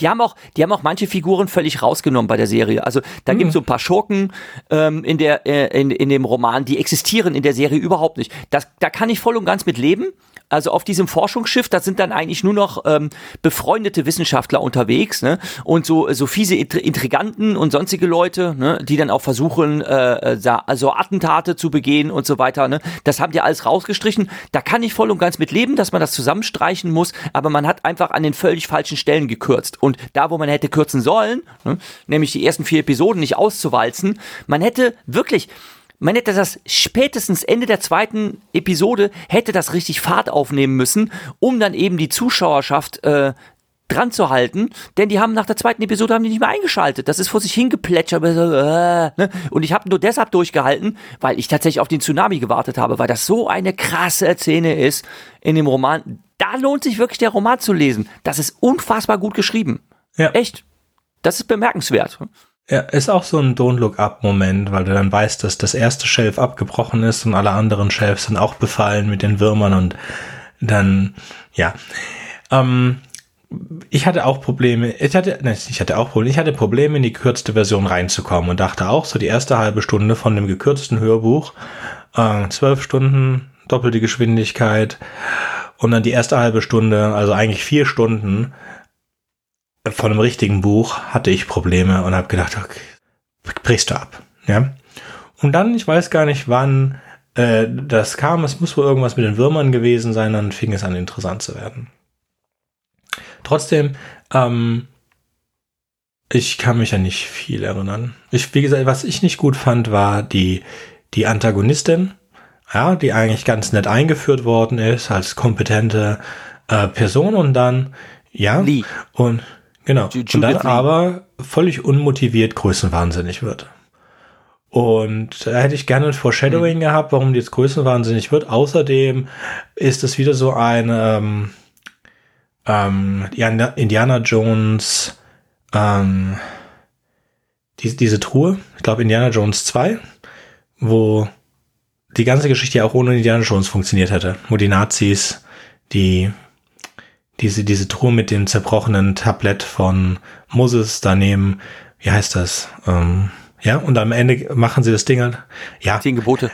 Speaker 2: Die haben auch, die haben auch manche Figuren völlig rausgenommen bei der Serie. Also da mhm. gibt es so ein paar Schurken ähm, in der äh, in, in dem Roman, die existieren in der Serie überhaupt nicht. Das, da kann ich voll und ganz mit leben. Also auf diesem Forschungsschiff, da sind dann eigentlich nur noch ähm, befreundete Wissenschaftler unterwegs, ne? Und so so fiese Intriganten und sonstige Leute, ne? Die dann auch versuchen, äh, äh so Attentate zu begehen und so weiter. Ne? Das haben die alles rausgestrichen. Da kann ich voll und ganz mit leben, dass man das zusammenstreichen muss, aber man hat einfach an den völlig falschen Stellen gekürzt. Und da, wo man hätte kürzen sollen, ne? nämlich die ersten vier Episoden nicht auszuwalzen, man hätte wirklich man hätte das spätestens Ende der zweiten Episode hätte das richtig Fahrt aufnehmen müssen, um dann eben die Zuschauerschaft äh, dran zu halten, denn die haben nach der zweiten Episode haben die nicht mehr eingeschaltet. Das ist vor sich hingeplätschert. Äh, ne? Und ich habe nur deshalb durchgehalten, weil ich tatsächlich auf den Tsunami gewartet habe, weil das so eine krasse Szene ist in dem Roman. Da lohnt sich wirklich der Roman zu lesen. Das ist unfassbar gut geschrieben. Ja. Echt. Das ist bemerkenswert.
Speaker 1: Ja, ist auch so ein Don't Look Up Moment, weil du dann weißt, dass das erste Shelf abgebrochen ist und alle anderen Shelves sind auch befallen mit den Würmern und dann, ja. Ähm, ich hatte auch Probleme, ich hatte, nein, ich hatte auch Probleme, ich hatte Probleme, in die gekürzte Version reinzukommen und dachte auch, so die erste halbe Stunde von dem gekürzten Hörbuch, äh, zwölf Stunden, doppelte Geschwindigkeit und dann die erste halbe Stunde, also eigentlich vier Stunden von einem richtigen Buch hatte ich Probleme und habe gedacht, okay, brichst du ab, ja. Und dann, ich weiß gar nicht, wann äh, das kam, es muss wohl irgendwas mit den Würmern gewesen sein, dann fing es an interessant zu werden. Trotzdem, ähm, ich kann mich ja nicht viel erinnern. Ich, wie gesagt, was ich nicht gut fand, war die, die Antagonistin, ja, die eigentlich ganz nett eingeführt worden ist als kompetente äh, Person und dann, ja,
Speaker 2: Lee.
Speaker 1: und genau,
Speaker 2: Ju-
Speaker 1: und dann
Speaker 2: Judith Lee.
Speaker 1: aber völlig unmotiviert größenwahnsinnig wird. Und da hätte ich gerne ein Foreshadowing
Speaker 2: Hm.
Speaker 1: gehabt, warum die jetzt größenwahnsinnig wird. Außerdem ist es wieder so ein ähm, ähm, Indiana- Jones, ähm, die, diese Truhe, ich glaube Indiana Jones 2, wo die ganze Geschichte ja auch ohne Indiana Jones funktioniert hätte, wo die Nazis die diese, diese Truhe mit dem zerbrochenen Tablett von Moses daneben, wie heißt das? Ähm, ja, und am Ende machen sie das Ding halt. Ja,
Speaker 2: Zehn Gebote.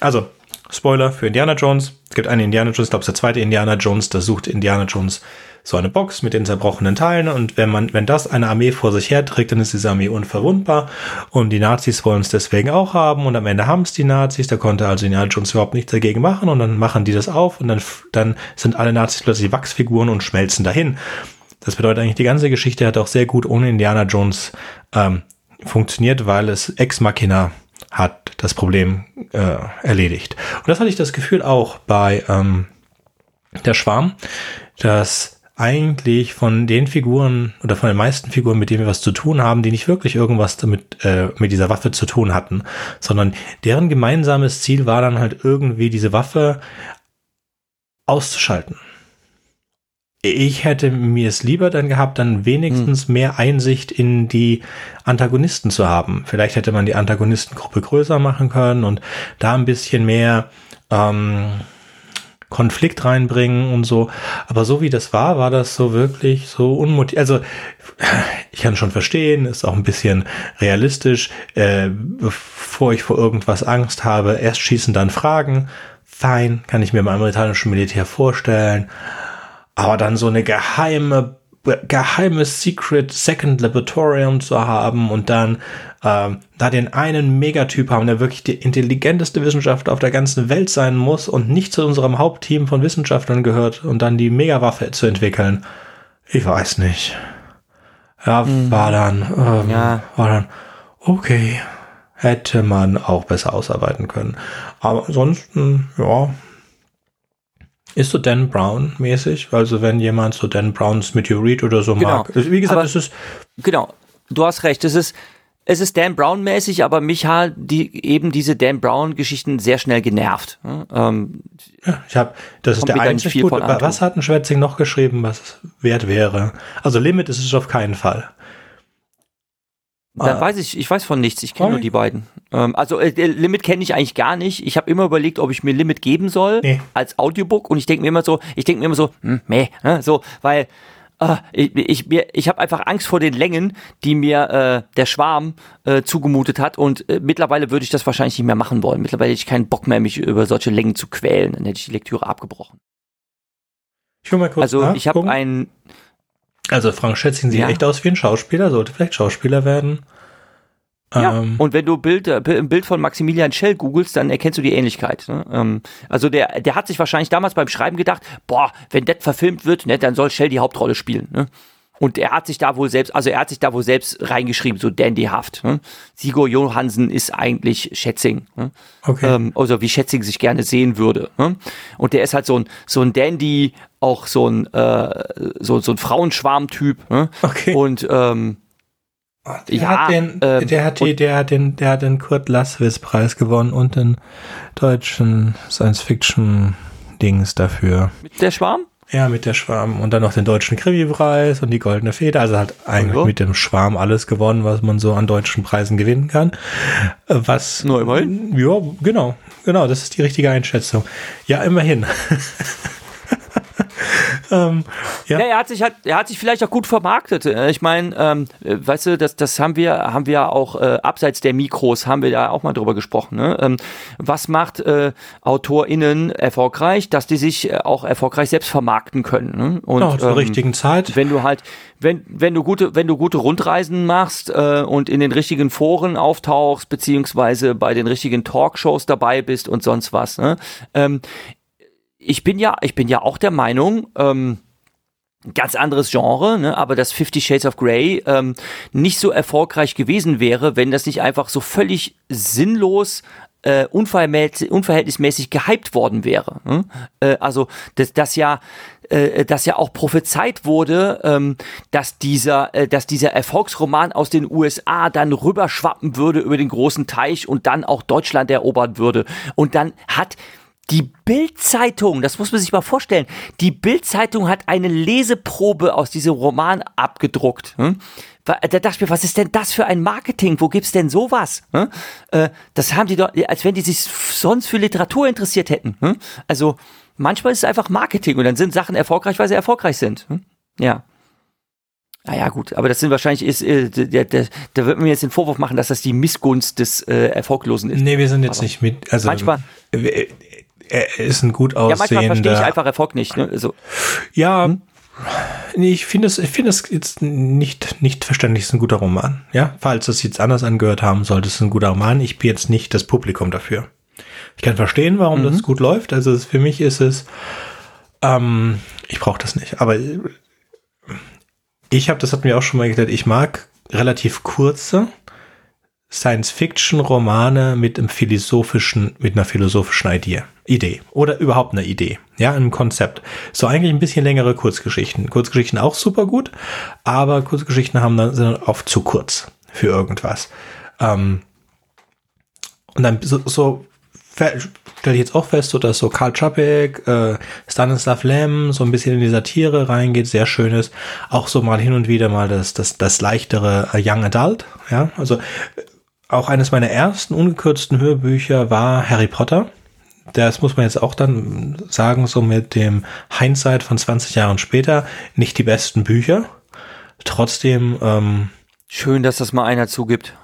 Speaker 1: also, Spoiler für Indiana Jones. Es gibt einen Indiana Jones, ich glaube, es ist der zweite Indiana Jones, da sucht Indiana Jones so eine Box mit den zerbrochenen Teilen und wenn man, wenn das eine Armee vor sich herträgt, dann ist diese Armee unverwundbar und die Nazis wollen es deswegen auch haben und am Ende haben es die Nazis, da konnte also Indiana Jones überhaupt nichts dagegen machen und dann machen die das auf und dann, dann sind alle Nazis plötzlich Wachsfiguren und schmelzen dahin. Das bedeutet eigentlich, die ganze Geschichte hat auch sehr gut ohne Indiana Jones ähm, funktioniert, weil es Ex Machina hat das Problem äh, erledigt. Und das hatte ich das Gefühl auch bei ähm, der Schwarm, dass eigentlich von den Figuren oder von den meisten Figuren, mit denen wir was zu tun haben, die nicht wirklich irgendwas damit äh, mit dieser Waffe zu tun hatten, sondern deren gemeinsames Ziel war dann halt irgendwie diese Waffe auszuschalten. Ich hätte mir es lieber dann gehabt, dann wenigstens mehr Einsicht in die Antagonisten zu haben. Vielleicht hätte man die Antagonistengruppe größer machen können und da ein bisschen mehr ähm, Konflikt reinbringen und so. Aber so wie das war, war das so wirklich so unmotiviert. Also ich kann schon verstehen, ist auch ein bisschen realistisch. Äh, bevor ich vor irgendwas Angst habe, erst schießen, dann fragen. Fein, kann ich mir beim amerikanischen Militär vorstellen. Aber dann so eine geheime, geheime Secret Second Laboratorium zu haben und dann ähm, da den einen Megatyp haben, der wirklich die intelligenteste Wissenschaftler auf der ganzen Welt sein muss und nicht zu unserem Hauptteam von Wissenschaftlern gehört und dann die Megawaffe zu entwickeln. Ich weiß nicht. Ja, war dann, ähm,
Speaker 2: Ja.
Speaker 1: war dann, okay, hätte man auch besser ausarbeiten können. Aber ansonsten, ja, ist so Dan Brown mäßig. Also wenn jemand so Dan Browns Meteorit oder so
Speaker 2: Genau.
Speaker 1: mag. Wie gesagt,
Speaker 2: Aber-
Speaker 1: es ist,
Speaker 2: Genau, du hast recht. Es ist, es ist Dan Brown-mäßig, aber mich hat die, eben diese Dan Brown-Geschichten sehr schnell genervt. ne? Ähm,
Speaker 1: ja, ich habe, das ist der einzige Was hat ein Schwätzing noch geschrieben, was es wert wäre? Also Limit ist es auf keinen Fall.
Speaker 2: Dann
Speaker 1: Ah.
Speaker 2: weiß ich, ich weiß von nichts, ich kenne nur die beiden. Ähm, also äh, äh, Limit kenne ich eigentlich gar nicht. Ich habe immer überlegt, ob ich mir Limit geben soll
Speaker 1: Nee.
Speaker 2: als Audiobook und ich denke mir immer so, ich denke mir immer so, hm, meh, ne, so, weil äh, ich, ich, mir, ich habe einfach Angst vor den Längen, die mir äh, der Schwarm äh, zugemutet hat und äh, mittlerweile würde ich das wahrscheinlich nicht mehr machen wollen. Mittlerweile hätte ich keinen Bock mehr, mich über solche Längen zu quälen. Dann hätte ich die Lektüre abgebrochen.
Speaker 1: Ich will mal kurz
Speaker 2: Also ich habe
Speaker 1: nachgucken. Also Frank Schätzing sieht
Speaker 2: Ja.
Speaker 1: echt aus wie ein Schauspieler, sollte vielleicht Schauspieler werden.
Speaker 2: Ja,
Speaker 1: Ähm,
Speaker 2: und wenn du Bild, äh, ein Bild von Maximilian Schell googelst, dann erkennst du die Ähnlichkeit. Ne? Ähm, also der, der hat sich wahrscheinlich damals beim Schreiben gedacht, boah, wenn das verfilmt wird, ne, dann soll Schell die Hauptrolle spielen. Ne? Und er hat sich da wohl selbst, also er hat sich da wohl selbst reingeschrieben, so dandyhaft. Ne? Sigur Johansen ist eigentlich Schätzing. Ne?
Speaker 1: okay.
Speaker 2: ähm, also wie Schätzing sich gerne sehen würde. Ne? Und der ist halt so ein so ein Dandy, auch so ein äh, so so ein Frauenschwarm-Typ. Ne?
Speaker 1: Okay.
Speaker 2: Und ähm,
Speaker 1: Der
Speaker 2: Ja,
Speaker 1: hat den,
Speaker 2: ähm,
Speaker 1: der hat die, der hat den, der hat den Kurt Laswitz Preis gewonnen und den deutschen Science Fiction Dings dafür.
Speaker 2: mit der Schwarm?
Speaker 1: Ja, mit der Schwarm und dann noch den deutschen Krimi-Preis und die Goldene Feder. Also hat eigentlich
Speaker 2: Ja.
Speaker 1: mit dem Schwarm alles gewonnen, was man so an deutschen Preisen gewinnen kann. Äh, Was?
Speaker 2: Nur immerhin.
Speaker 1: Ja, genau, genau. Das ist die richtige Einschätzung. Ja, immerhin.
Speaker 2: ähm, ja. ja. er hat sich halt, er hat sich vielleicht auch gut vermarktet. Äh, ich meine, ähm, äh, weißt du, das, das haben wir, haben wir auch äh, abseits der Mikros haben wir da auch mal drüber gesprochen. Ne? Ähm, was macht äh, AutorInnen erfolgreich, dass die sich äh, auch erfolgreich selbst vermarkten können? Ne?
Speaker 1: Und ja, zur ähm, richtigen Zeit.
Speaker 2: Wenn du halt, wenn, wenn du gute, wenn du gute Rundreisen machst äh, und in den richtigen Foren auftauchst, beziehungsweise bei den richtigen Talkshows dabei bist und sonst was, ne? Ich bin ja, ich bin ja auch der Meinung, ähm, ganz anderes Genre, ne, aber dass Fifty Shades of Grey ähm, nicht so erfolgreich gewesen wäre, wenn das nicht einfach so völlig sinnlos äh, unverhältnismäßig gehypt worden wäre. Ne? Äh, also dass das ja äh, dass ja auch prophezeit wurde, ähm, dass dieser, äh, dass dieser Erfolgsroman aus den USA dann rüberschwappen würde über den großen Teich und dann auch Deutschland erobern würde. Und dann hat die Bild-Zeitung, das muss man sich mal vorstellen, die Bild-Zeitung hat eine Leseprobe aus diesem Roman abgedruckt. Hm? Da dachte ich mir, was ist denn das für ein Marketing? Wo gibt's denn sowas? Hm? Äh, das haben die doch, als wenn die sich sonst für Literatur interessiert hätten. Hm? Also manchmal ist es einfach Marketing und dann sind Sachen erfolgreich, weil sie erfolgreich sind. Hm? Ja. Naja, gut, aber das sind wahrscheinlich, ist, äh, da, da, da wird man jetzt den Vorwurf machen, dass das die Missgunst des äh, Erfolglosen ist.
Speaker 1: Nee, wir sind jetzt aber nicht mit, also
Speaker 2: manchmal,
Speaker 1: er ist ein gut aussehender. Ja, manchmal
Speaker 2: verstehe ich einfach Erfolg nicht. Ne?
Speaker 1: Also, ja, hm? nee, ich finde es, ich finde es jetzt nicht, nicht verständlich, es ist ein guter Roman. Ja, falls es jetzt anders angehört haben sollte, es ist ein guter Roman. Ich bin jetzt nicht das Publikum dafür. Ich kann verstehen, warum mhm. das gut läuft. Also für mich ist es, ähm, ich brauche das nicht. Aber ich habe, das hat mir auch schon mal gesagt, ich mag relativ kurze, Science-Fiction-Romane mit einem philosophischen, mit einer philosophischen Idee, Idee oder überhaupt eine Idee, ja, ein Konzept. So eigentlich ein bisschen längere Kurzgeschichten. Kurzgeschichten auch super gut, aber Kurzgeschichten haben dann sind oft zu kurz für irgendwas. Ähm, und dann so, so stelle ich jetzt auch fest, so dass so Karl Čapek, äh, Stanislav Lem so ein bisschen in die Satire reingeht, sehr schön ist. Auch so mal hin und wieder mal das, das, das leichtere äh, Young Adult, ja, also auch eines meiner ersten ungekürzten Hörbücher war Harry Potter. Das muss man jetzt auch dann sagen, so mit dem Hindsight von 20 Jahren später, nicht die besten Bücher. Trotzdem. Ähm,
Speaker 2: Schön, dass das mal einer zugibt.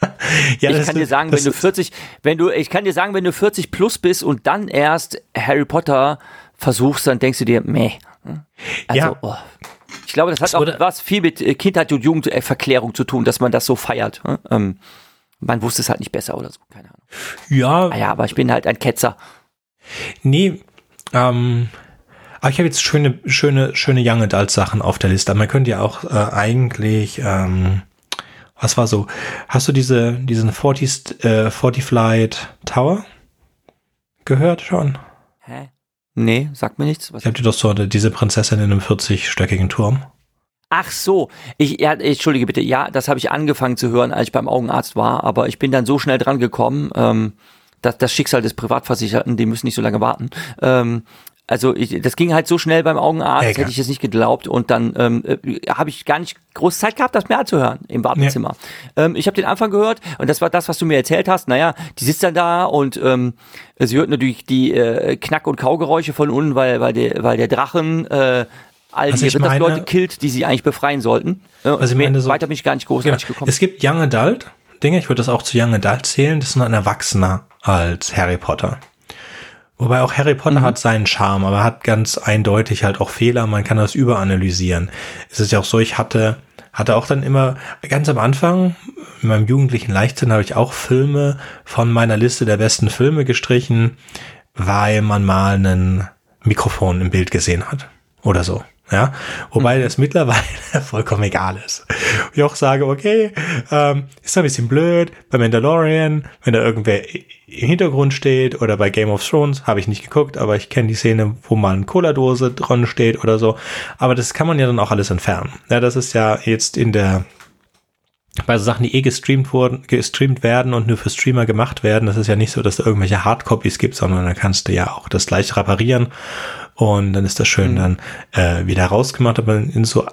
Speaker 2: ja, ich kann dir sagen, wenn du 40, wenn du, ich kann dir sagen, wenn du 40 plus bist und dann erst Harry Potter versuchst, dann denkst du dir, meh. Also, ja. Oh. Ich glaube, das hat auch was viel mit Kindheit und Jugendverklärung zu tun, dass man das so feiert. Ne? Ähm, man wusste es halt nicht besser oder so, keine Ahnung.
Speaker 1: Ja.
Speaker 2: Ah ja, aber ich bin halt ein Ketzer.
Speaker 1: Nee, ähm, aber ich habe jetzt schöne, schöne, schöne Young Adult Sachen auf der Liste. Man könnte ja auch äh, eigentlich, ähm, was war so? Hast du diese, diesen 40, äh, 40 Flight Tower gehört schon?
Speaker 2: Hä? Nee, sagt mir nichts.
Speaker 1: Was ich hab dir doch so diese Prinzessin in einem 40-stöckigen Turm.
Speaker 2: Ach so, ich, ja, entschuldige bitte, ja, das habe ich angefangen zu hören, als ich beim Augenarzt war, aber ich bin dann so schnell dran gekommen, ähm, dass das Schicksal des Privatversicherten, die müssen nicht so lange warten, ähm, also ich, das ging halt so schnell beim Augenarzt, Egal. hätte ich es nicht geglaubt. Und dann ähm, äh, habe ich gar nicht groß Zeit gehabt, das mehr anzuhören im Wartezimmer. Ja. Ähm, ich habe den Anfang gehört und das war das, was du mir erzählt hast. Naja, die sitzt dann da und ähm, sie hört natürlich die äh, Knack- und Kaugeräusche von unten, weil, weil, der, weil der Drachen äh, all also die Rittersleute killt, die sie eigentlich befreien sollten.
Speaker 1: Also ich meine,
Speaker 2: so, weiter bin ich gar nicht großartig genau. gekommen.
Speaker 1: Es gibt Young Adult Dinge, ich würde das auch zu Young Adult zählen, das ist noch ein Erwachsener als Harry Potter. Wobei auch Harry Potter mhm. hat seinen Charme, aber hat ganz eindeutig halt auch Fehler. Man kann das überanalysieren. Es ist ja auch so, ich hatte, hatte auch dann immer ganz am Anfang, in meinem jugendlichen Leichtsinn habe ich auch Filme von meiner Liste der besten Filme gestrichen, weil man mal einen Mikrofon im Bild gesehen hat oder so. Ja, wobei mhm. das mittlerweile vollkommen egal ist. Ich auch sage, okay, ähm, ist ein bisschen blöd bei Mandalorian, wenn da irgendwer im Hintergrund steht oder bei Game of Thrones, habe ich nicht geguckt, aber ich kenne die Szene, wo mal eine Cola-Dose dran steht oder so. Aber das kann man ja dann auch alles entfernen. Ja, das ist ja jetzt in der bei so Sachen, die eh gestreamt wurden, gestreamt werden und nur für Streamer gemacht werden, das ist ja nicht so, dass da irgendwelche Hardcopies gibt, sondern da kannst du ja auch das gleich reparieren und dann ist das schön mhm. dann äh, wieder rausgemacht. Aber in so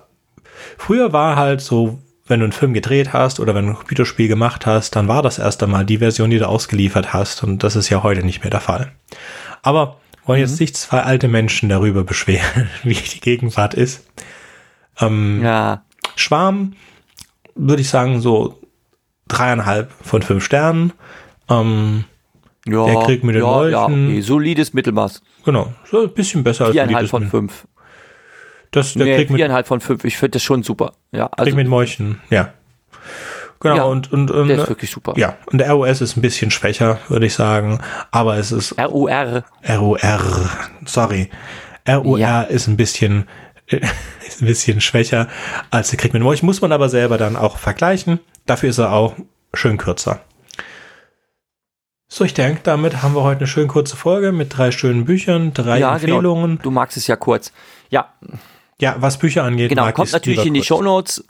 Speaker 1: früher war halt so, wenn du einen Film gedreht hast oder wenn du ein Computerspiel gemacht hast, dann war das erst einmal die Version, die du ausgeliefert hast. Und das ist ja heute nicht mehr der Fall. Aber wollen jetzt mhm. nicht zwei alte Menschen darüber beschweren, wie die Gegenwart ist. Ähm, ja. Schwarm würde ich sagen so dreieinhalb von fünf Sternen. Ähm,
Speaker 2: ja, der Krieg mit den ja, Molchen. Ja, okay. solides Mittelmaß.
Speaker 1: Genau, so ein bisschen besser
Speaker 2: als Viereinhalb von fünf.
Speaker 1: Das, der
Speaker 2: nee, Krieg mit, viereinhalb von fünf. Ich finde das schon super. Ja,
Speaker 1: also, Krieg mit Molchen, ja. Genau, ja, und, und, und,
Speaker 2: der ist wirklich super.
Speaker 1: Ja, und der ROS ist ein bisschen schwächer, würde ich sagen. Aber es ist.
Speaker 2: ROR.
Speaker 1: ROR, sorry. ROR ja. ist ein bisschen, ist ein bisschen schwächer als der Krieg mit Molchen. Muss man aber selber dann auch vergleichen. Dafür ist er auch schön kürzer. So, ich denke, damit haben wir heute eine schön kurze Folge mit drei schönen Büchern, drei ja, genau. Empfehlungen.
Speaker 2: Genau. Du magst es ja kurz. Ja.
Speaker 1: Ja, was Bücher angeht.
Speaker 2: Genau, kommt natürlich in die Show Notes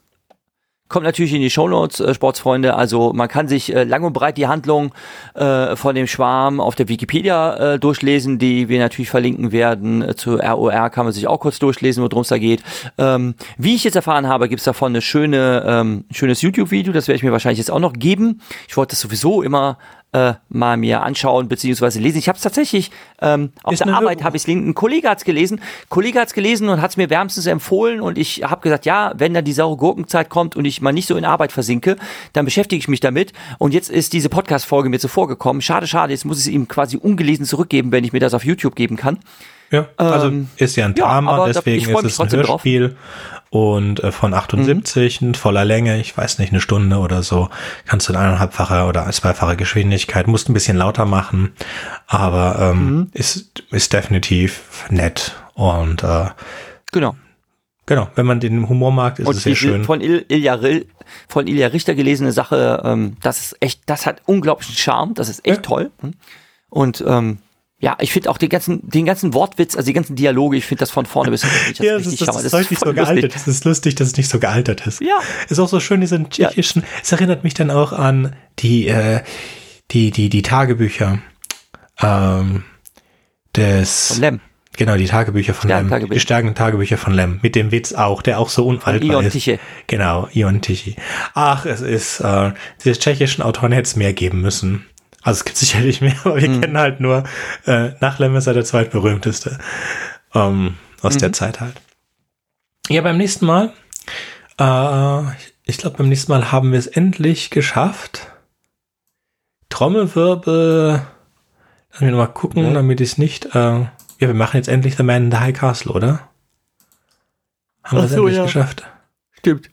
Speaker 2: Kommt natürlich in die Shownotes, äh, Sportsfreunde. Also man kann sich äh, lang und breit die Handlung äh, von dem Schwarm auf der Wikipedia äh, durchlesen, die wir natürlich verlinken werden. Äh, zu ROR kann man sich auch kurz durchlesen, worum es da geht. Ähm, wie ich jetzt erfahren habe, gibt es davon eine schöne, ähm, schönes YouTube-Video. Das werde ich mir wahrscheinlich jetzt auch noch geben. Ich wollte das sowieso immer äh, mal mir anschauen bzw. lesen. Ich habe es tatsächlich ähm, auf Ist der Arbeit habe ich es ein Kollege hat's gelesen, Kollege hat's gelesen und hat es mir wärmstens empfohlen und ich habe gesagt, ja, wenn dann die saure Gurkenzeit kommt und ich mal nicht so in Arbeit versinke, dann beschäftige ich mich damit. Und jetzt ist diese Podcast-Folge mir zuvor gekommen. Schade, schade. Jetzt muss ich es ihm quasi ungelesen zurückgeben, wenn ich mir das auf YouTube geben kann.
Speaker 1: Ja, also ähm, ist ja ein Drama, ja, deswegen ist es ein Hörspiel. Drauf und äh, von 78 mhm. in voller Länge, ich weiß nicht, eine Stunde oder so, kannst du in eineinhalbfacher oder zweifacher Geschwindigkeit, musst ein bisschen lauter machen, aber ähm, mhm. ist, ist definitiv nett und äh,
Speaker 2: genau.
Speaker 1: Genau, wenn man den Humor mag, ist und es sehr schön.
Speaker 2: Von Il Ilja, von Ilja Richter gelesene Sache, ähm, das ist echt, das hat unglaublichen Charme, das ist echt ja. toll. Und ähm, ja, ich finde auch den ganzen, den ganzen Wortwitz, also die ganzen Dialoge, ich finde das von vorne bis
Speaker 1: hinten. ja, das ist, das, das ist, ist nicht so gealtert. Es ist lustig, dass es nicht so gealtert ist. Ja. Ist auch so schön, diesen tschechischen, ja. es erinnert mich dann auch an die, äh, die, die, die Tagebücher, ähm, des.
Speaker 2: Von Lem.
Speaker 1: Genau, die Tagebücher von Lem. Tagebücher. Die starken Tagebücher von Lem. Mit dem Witz auch, der auch so unhaltbar ist. Tichy. Genau, Ion Tichy. Ach, es ist, äh, des tschechischen Autoren hätte es mehr geben müssen. Also es gibt sicherlich mehr, aber wir mhm. kennen halt nur, äh, nach Lem ist er der zweitberühmteste ähm, aus mhm. der Zeit halt. Ja, beim nächsten Mal, äh, ich glaube, beim nächsten Mal haben wir es endlich geschafft. Trommelwirbel, lass mich nochmal gucken, mhm. damit ich es nicht, äh, ja, wir machen jetzt endlich The Man in the High Castle, oder? Haben wir es endlich ja. geschafft?
Speaker 2: Stimmt.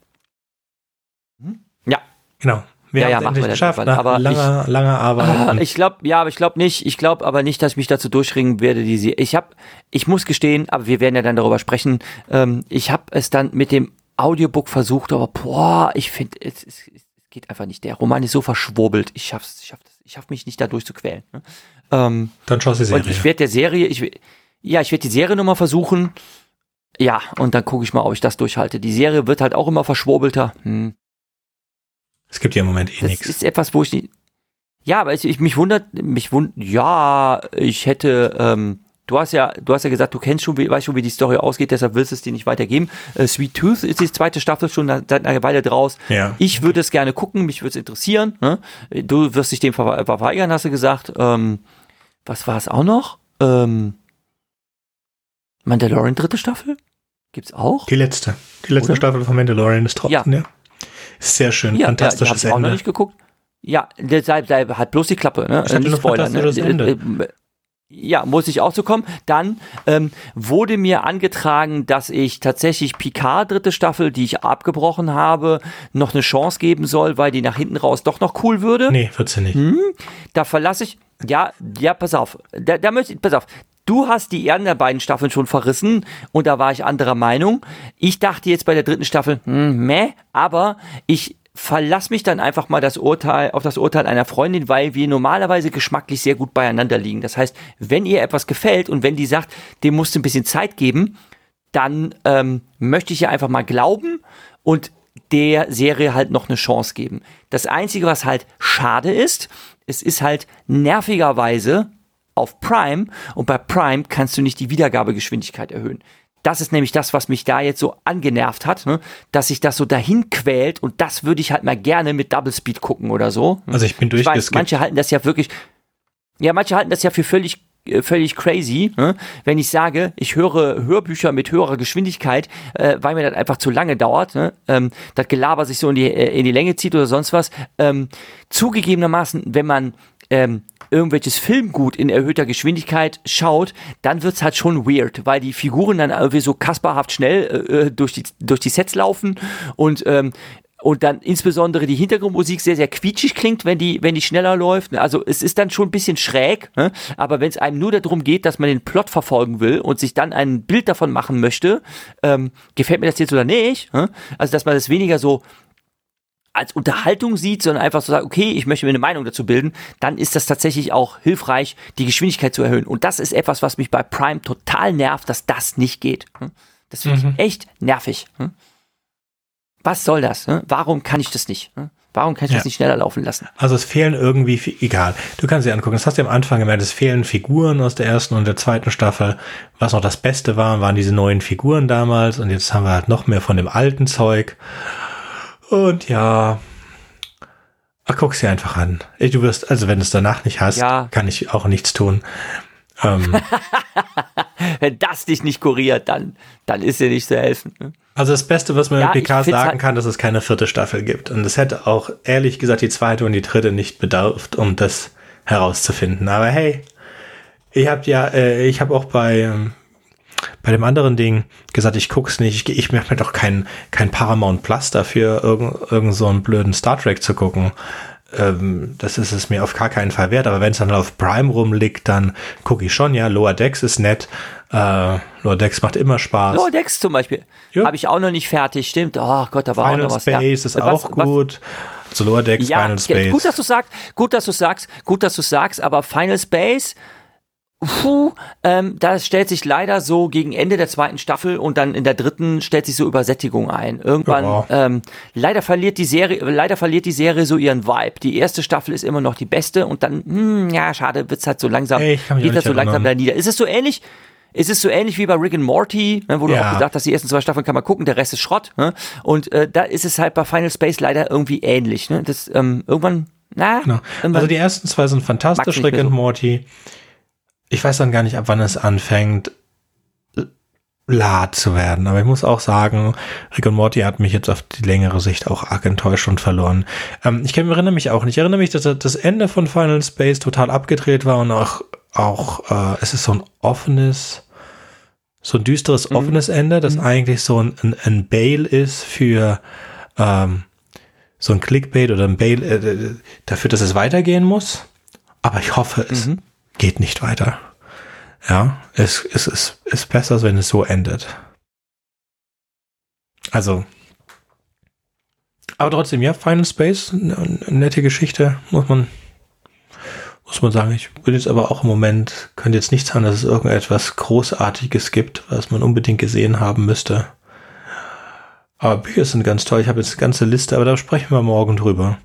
Speaker 1: Ja. Genau. Wir
Speaker 2: ja, ja,
Speaker 1: es endlich geschafft, nach aber langer, ich, langer Arbeit.
Speaker 2: ich glaube, ja, aber ich glaube nicht, ich glaube aber nicht, dass ich mich dazu durchringen werde, die sie. Ich habe, ich muss gestehen, aber wir werden ja dann darüber sprechen. Ähm, ich habe es dann mit dem Audiobook versucht, aber boah, ich finde, es, es, es, geht einfach nicht. Der Roman ist so verschwurbelt. Ich schaff's, ich schaff, ich schaff mich nicht da durchzuquälen. Ne? Ähm,
Speaker 1: dann schaust du die Serie.
Speaker 2: Und ich werde der Serie, ich, ja, ich werde die Serie nochmal versuchen. Ja, und dann gucke ich mal, ob ich das durchhalte. Die Serie wird halt auch immer verschwurbelter. Hm.
Speaker 1: Es gibt ja im Moment eh nichts.
Speaker 2: Das ist etwas, wo ich nicht. Ja, aber ich, ich mich wundert, mich wundert, ja, ich hätte, ähm, du hast ja, du hast ja gesagt, du kennst schon, weißt schon, wie die Story ausgeht, deshalb willst du es dir nicht weitergeben. Äh, Sweet Tooth ist die zweite Staffel schon seit einer Weile draus. Ja. Ich würde es gerne gucken, mich würde es interessieren. Ne? Du wirst dich dem verweigern, hast du gesagt. Ähm, was war es auch noch? Ähm, Mandalorian dritte Staffel? Gibt's auch?
Speaker 1: Die letzte. Die letzte Oder? Staffel von Mandalorian ist trotzdem, ja. ja. Sehr schön, ja, fantastisches ja, ich Ende. auch noch nicht
Speaker 2: geguckt. Ja, deshalb, deshalb hat bloß die Klappe, ne?
Speaker 1: Ich nicht Spoiler, ne? Ende. Äh,
Speaker 2: äh, ja, muss ich auch zu kommen. Dann ähm, wurde mir angetragen, dass ich tatsächlich Picard dritte Staffel, die ich abgebrochen habe, noch eine Chance geben soll, weil die nach hinten raus doch noch cool würde.
Speaker 1: Nee, wird sie nicht.
Speaker 2: Hm, da verlasse ich. Ja, ja, pass auf. Da, da möchte ich, pass auf. Du hast die Ehren der beiden Staffeln schon verrissen und da war ich anderer Meinung. Ich dachte jetzt bei der dritten Staffel, hm, meh, aber ich verlass mich dann einfach mal das Urteil, auf das Urteil einer Freundin, weil wir normalerweise geschmacklich sehr gut beieinander liegen. Das heißt, wenn ihr etwas gefällt und wenn die sagt, dem musst du ein bisschen Zeit geben, dann ähm, möchte ich ihr einfach mal glauben und der Serie halt noch eine Chance geben. Das Einzige, was halt schade ist, es ist halt nervigerweise auf Prime und bei Prime kannst du nicht die Wiedergabegeschwindigkeit erhöhen. Das ist nämlich das, was mich da jetzt so angenervt hat, ne? dass sich das so dahin quält und das würde ich halt mal gerne mit Double Speed gucken oder so.
Speaker 1: Also ich bin durchgeskippt.
Speaker 2: Manche halten das ja wirklich, ja, manche halten das ja für völlig äh, völlig crazy, ne? wenn ich sage, ich höre Hörbücher mit höherer Geschwindigkeit, äh, weil mir das einfach zu lange dauert, ne? ähm, das Gelaber sich so in die, äh, in die Länge zieht oder sonst was. Ähm, zugegebenermaßen, wenn man ähm, irgendwelches Filmgut in erhöhter Geschwindigkeit schaut, dann wird's halt schon weird, weil die Figuren dann irgendwie so kasperhaft schnell äh, äh durch, die, durch die Sets laufen und ähm, und dann insbesondere die Hintergrundmusik sehr, sehr quietschig klingt, wenn die, wenn die schneller läuft. Also es ist dann schon ein bisschen schräg, ne? aber wenn es einem nur darum geht, dass man den Plot verfolgen will und sich dann ein Bild davon machen möchte, ähm, gefällt mir das jetzt oder nicht? Ne? Also dass man das weniger so als Unterhaltung sieht, sondern einfach so sagt, okay, ich möchte mir eine Meinung dazu bilden, dann ist das tatsächlich auch hilfreich, die Geschwindigkeit zu erhöhen. Und das ist etwas, was mich bei Prime total nervt, dass das nicht geht. Hm? Das finde ich mhm. echt nervig. Hm? Was soll das? Hm? Warum kann ich das nicht? Warum kann ich ja. das nicht schneller laufen lassen?
Speaker 1: Also es fehlen irgendwie, egal, du kannst dir angucken, das hast du am Anfang gemerkt, es fehlen Figuren aus der ersten und der zweiten Staffel. Was noch das Beste war, waren diese neuen Figuren damals und jetzt haben wir halt noch mehr von dem alten Zeug. Und ja, ach, guck's dir einfach an. Du wirst, also wenn du es danach nicht hast, ja. kann ich auch nichts tun.
Speaker 2: Ähm, wenn das dich nicht kuriert, dann, dann ist dir nicht zu helfen. Ne?
Speaker 1: Also das Beste, was man ja, mit PK sagen halt kann, dass es keine vierte Staffel gibt. Und es hätte auch ehrlich gesagt die zweite und die dritte nicht bedarf, um das herauszufinden. Aber hey, ich habe ja, äh, ich habe auch bei ähm, bei dem anderen Ding gesagt, ich guck's nicht, ich, ich mache mir doch kein, kein Paramount Plus dafür, irgend, irgend so einen blöden Star Trek zu gucken. Ähm, das ist es mir auf gar keinen Fall wert, aber wenn es dann auf Prime rumliegt, dann gucke ich schon, ja, Lower Decks ist nett, äh, Lower Decks macht immer Spaß.
Speaker 2: Lower Decks zum Beispiel, ja. habe ich auch noch nicht fertig, stimmt, oh Gott, da war
Speaker 1: Final
Speaker 2: auch noch
Speaker 1: was. Final Space ist was, auch gut. Was, so Lower Decks,
Speaker 2: ja,
Speaker 1: Final Space.
Speaker 2: Gut, dass du sagst, gut, dass du sagst, gut, dass du sagst, aber Final Space Puh, ähm, da stellt sich leider so gegen Ende der zweiten Staffel und dann in der dritten stellt sich so Übersättigung ein. Irgendwann, ja. ähm, leider verliert die Serie, leider verliert die Serie so ihren Vibe. Die erste Staffel ist immer noch die beste und dann, hm, ja, schade, wird's halt so langsam,
Speaker 1: Ey, geht
Speaker 2: das so langsam da nieder. Ist es so ähnlich? Ist es so ähnlich wie bei Rick and Morty, ne, wo ja. du auch gesagt hast, die ersten zwei Staffeln kann man gucken, der Rest ist Schrott. Ne? Und äh, da ist es halt bei Final Space leider irgendwie ähnlich. Ne? Das ähm, irgendwann, na,
Speaker 1: genau. irgendwann also die ersten zwei sind fantastisch, Rick and so. Morty ich weiß dann gar nicht, ab wann es anfängt, lad zu werden. Aber ich muss auch sagen, Rick und Morty hat mich jetzt auf die längere Sicht auch arg enttäuscht und verloren. Ähm, ich erinnere mich auch nicht. Ich erinnere mich, dass das Ende von Final Space total abgedreht war und auch, auch äh, es ist so ein offenes, so ein düsteres, mhm. offenes Ende, das mhm. eigentlich so ein, ein, ein Bail ist für ähm, so ein Clickbait oder ein Bail äh, dafür, dass es weitergehen muss. Aber ich hoffe, es mhm geht nicht weiter. Ja, es, es ist, ist besser, wenn es so endet. Also, aber trotzdem, ja, Final Space, eine, nette Geschichte, muss man, muss man sagen. Ich bin jetzt aber auch im Moment, könnte jetzt nicht sagen, dass es irgendetwas Großartiges gibt, was man unbedingt gesehen haben müsste. Aber Bücher sind ganz toll. Ich habe jetzt eine ganze Liste, aber da sprechen wir morgen drüber.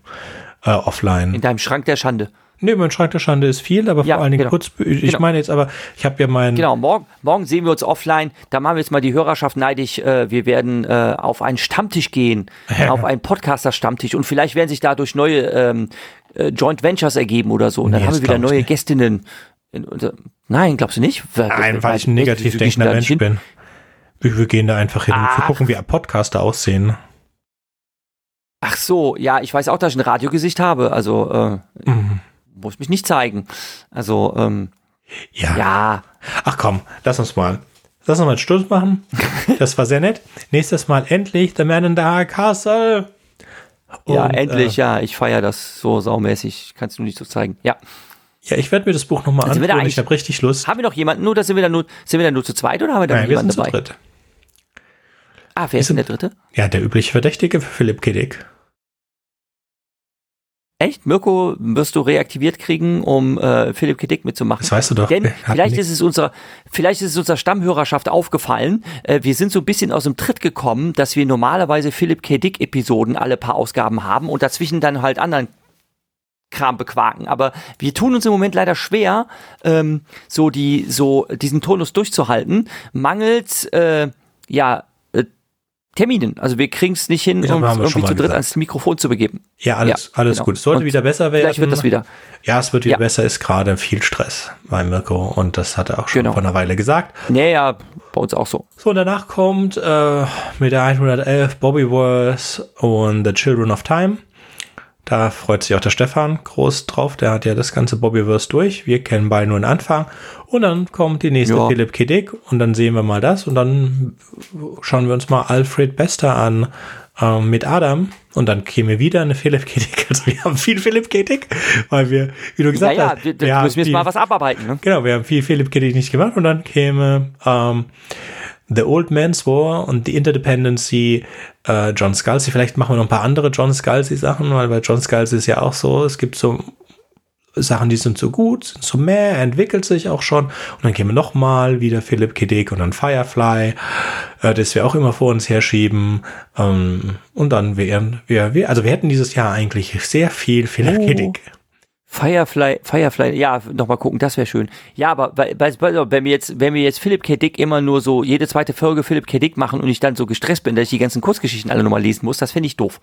Speaker 1: Äh, offline.
Speaker 2: In deinem Schrank der Schande.
Speaker 1: Nee, mein Schrank der Schande ist viel, aber ja, vor allen Dingen genau. kurz. Ich genau. meine jetzt aber, ich habe ja meinen.
Speaker 2: Genau, morgen, morgen sehen wir uns offline. Da machen wir jetzt mal die Hörerschaft neidisch. Äh, wir werden äh, auf einen Stammtisch gehen, ja. auf einen Podcaster-Stammtisch und vielleicht werden sich dadurch neue ähm, äh, Joint Ventures ergeben oder so. Und dann nee, haben wir wieder neue nicht. Gästinnen. Unser, nein, glaubst du nicht?
Speaker 1: Nein, weil ich ein negativ denkender Mensch bin. Wir gehen da einfach hin Ach. und gucken, wie Podcaster aussehen.
Speaker 2: Ach so, ja, ich weiß auch, dass ich ein Radiogesicht habe. Also äh, mhm muss mich nicht zeigen. Also, ähm,
Speaker 1: ja. ja. Ach komm, lass uns mal. Lass uns mal einen Schluss machen. Das war sehr nett. Nächstes Mal endlich The Man in the High Castle.
Speaker 2: Und, ja, endlich, äh, ja. Ich feiere das so saumäßig. Kannst du nicht so zeigen. Ja.
Speaker 1: Ja, ich werde mir das Buch nochmal also anschauen. Ich habe richtig Lust.
Speaker 2: Haben wir noch jemanden? Nur, sind wir dann nur, sind wir dann nur zu zweit oder haben wir da
Speaker 1: Nein, jemanden wir sind dabei? Zu dritt.
Speaker 2: Ah, wer ist denn der dritte?
Speaker 1: Ja, der übliche Verdächtige für Philipp Kiddick.
Speaker 2: Echt? Mirko wirst du reaktiviert kriegen, um äh, Philipp Kedick mitzumachen.
Speaker 1: Das weißt du doch.
Speaker 2: Denn vielleicht ist es unserer, vielleicht ist es unserer Stammhörerschaft aufgefallen. Äh, wir sind so ein bisschen aus dem Tritt gekommen, dass wir normalerweise Philipp Kedick Episoden alle paar Ausgaben haben und dazwischen dann halt anderen Kram bequaken. Aber wir tun uns im Moment leider schwer, ähm, so die, so diesen Tonus durchzuhalten. Mangels, äh, ja, Terminen. Also wir kriegen es nicht hin,
Speaker 1: schon
Speaker 2: irgendwie zu dritt
Speaker 1: gesagt.
Speaker 2: ans Mikrofon zu begeben.
Speaker 1: Ja, alles,
Speaker 2: Ja,
Speaker 1: alles
Speaker 2: genau.
Speaker 1: gut. Es sollte
Speaker 2: Und
Speaker 1: wieder besser werden.
Speaker 2: Vielleicht wird das wieder.
Speaker 1: Ja, es wird wieder
Speaker 2: Ja.
Speaker 1: besser. Ist gerade viel Stress bei Mirko und das hat er auch schon
Speaker 2: Genau.
Speaker 1: vor einer Weile gesagt.
Speaker 2: Nee, ja, bei uns auch so.
Speaker 1: So, und danach kommt äh, mit der 111 Bobbyverse und The Children of Time. Da freut sich auch der Stefan groß drauf. Der hat ja das ganze Bobbyverse durch. Wir kennen beide nur den Anfang. Und dann kommt die nächste
Speaker 2: Ja.
Speaker 1: Philipp K. Dick und dann sehen wir mal das und dann schauen wir uns mal Alfred Bester an ähm, mit Adam und dann käme wieder eine Philipp K. Dick. Also wir haben viel Philipp K. Dick, weil wir, wie du
Speaker 2: Ja,
Speaker 1: gesagt
Speaker 2: ja,
Speaker 1: hast,
Speaker 2: wir,
Speaker 1: wir
Speaker 2: wir müssen jetzt mal was abarbeiten. Ne?
Speaker 1: Genau, wir haben viel Philipp K. Dick nicht gemacht und dann käme ähm, The Old Man's War und The Interdependency äh, John Scalzi. Vielleicht machen wir noch ein paar andere John Scalzi Sachen, weil bei John Scalzi ist ja auch so, es gibt so Sachen, die sind so gut, sind so mehr, entwickelt sich auch schon. Und dann käme noch mal wieder Philipp K. Dick und dann Firefly, äh, das wir auch immer vor uns herschieben. Ähm, und dann wären wir, wir, also wir hätten dieses Jahr eigentlich sehr viel Philipp K.
Speaker 2: Oh.
Speaker 1: Dick.
Speaker 2: Firefly, Firefly, ja, nochmal gucken, das wäre schön. Ja, aber bei, bei, wenn wir jetzt, wenn wir jetzt Philipp K. Dick immer nur so jede zweite Folge Philipp K. Dick machen und ich dann so gestresst bin, dass ich die ganzen Kurzgeschichten alle nochmal lesen muss, das finde ich doof.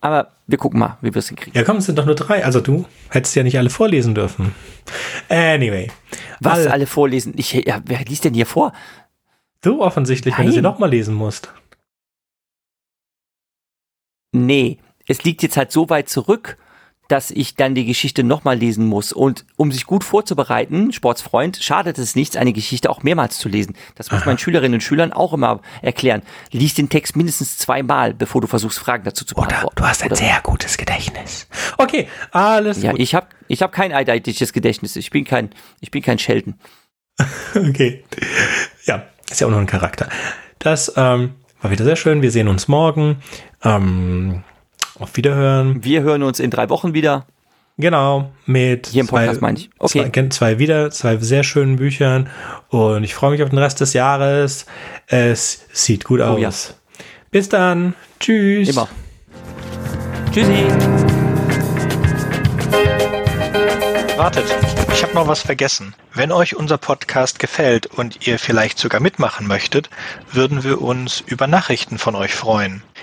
Speaker 2: Aber wir gucken mal, wie wir es hinkriegen.
Speaker 1: Ja, komm, es sind doch nur drei. Also du hättest ja nicht alle vorlesen dürfen. Anyway.
Speaker 2: Was
Speaker 1: All-
Speaker 2: alle vorlesen? Ich, ja, wer liest denn hier vor?
Speaker 1: Du offensichtlich, wenn du sie
Speaker 2: Nein.
Speaker 1: nochmal lesen musst.
Speaker 2: Nee, es liegt jetzt halt so weit zurück, dass ich dann die Geschichte nochmal lesen muss. Und um sich gut vorzubereiten, Sportsfreund, schadet es nichts, eine Geschichte auch mehrmals zu lesen. Das muss meinen Schülerinnen und Schülern auch immer erklären. Lies den Text mindestens zweimal, bevor du versuchst, Fragen dazu zu beantworten. Oder-
Speaker 1: sehr gutes Gedächtnis. Okay, alles
Speaker 2: Ja,
Speaker 1: gut.
Speaker 2: ich habe ich hab kein eideitiges Gedächtnis. Ich bin kein, ich bin kein Sheldon.
Speaker 1: Okay. Ja, ist ja auch noch ein Charakter. Das ähm, war wieder sehr schön. Wir sehen uns morgen. Ähm, auf Wiederhören.
Speaker 2: Wir hören uns in drei Wochen wieder.
Speaker 1: Genau, mit
Speaker 2: Hier im Podcast meine ich. Okay.
Speaker 1: zwei, zwei wieder, zwei sehr schönen Büchern. Und ich freue mich auf den Rest des Jahres. Es sieht gut aus.
Speaker 2: Oh ja.
Speaker 1: Bis dann. Tschüss.
Speaker 2: Immer. Tschüssi.
Speaker 3: Wartet, ich habe noch was vergessen. Wenn euch unser Podcast gefällt und ihr vielleicht sogar mitmachen möchtet, würden wir uns über Nachrichten von euch freuen.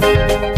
Speaker 3: Thank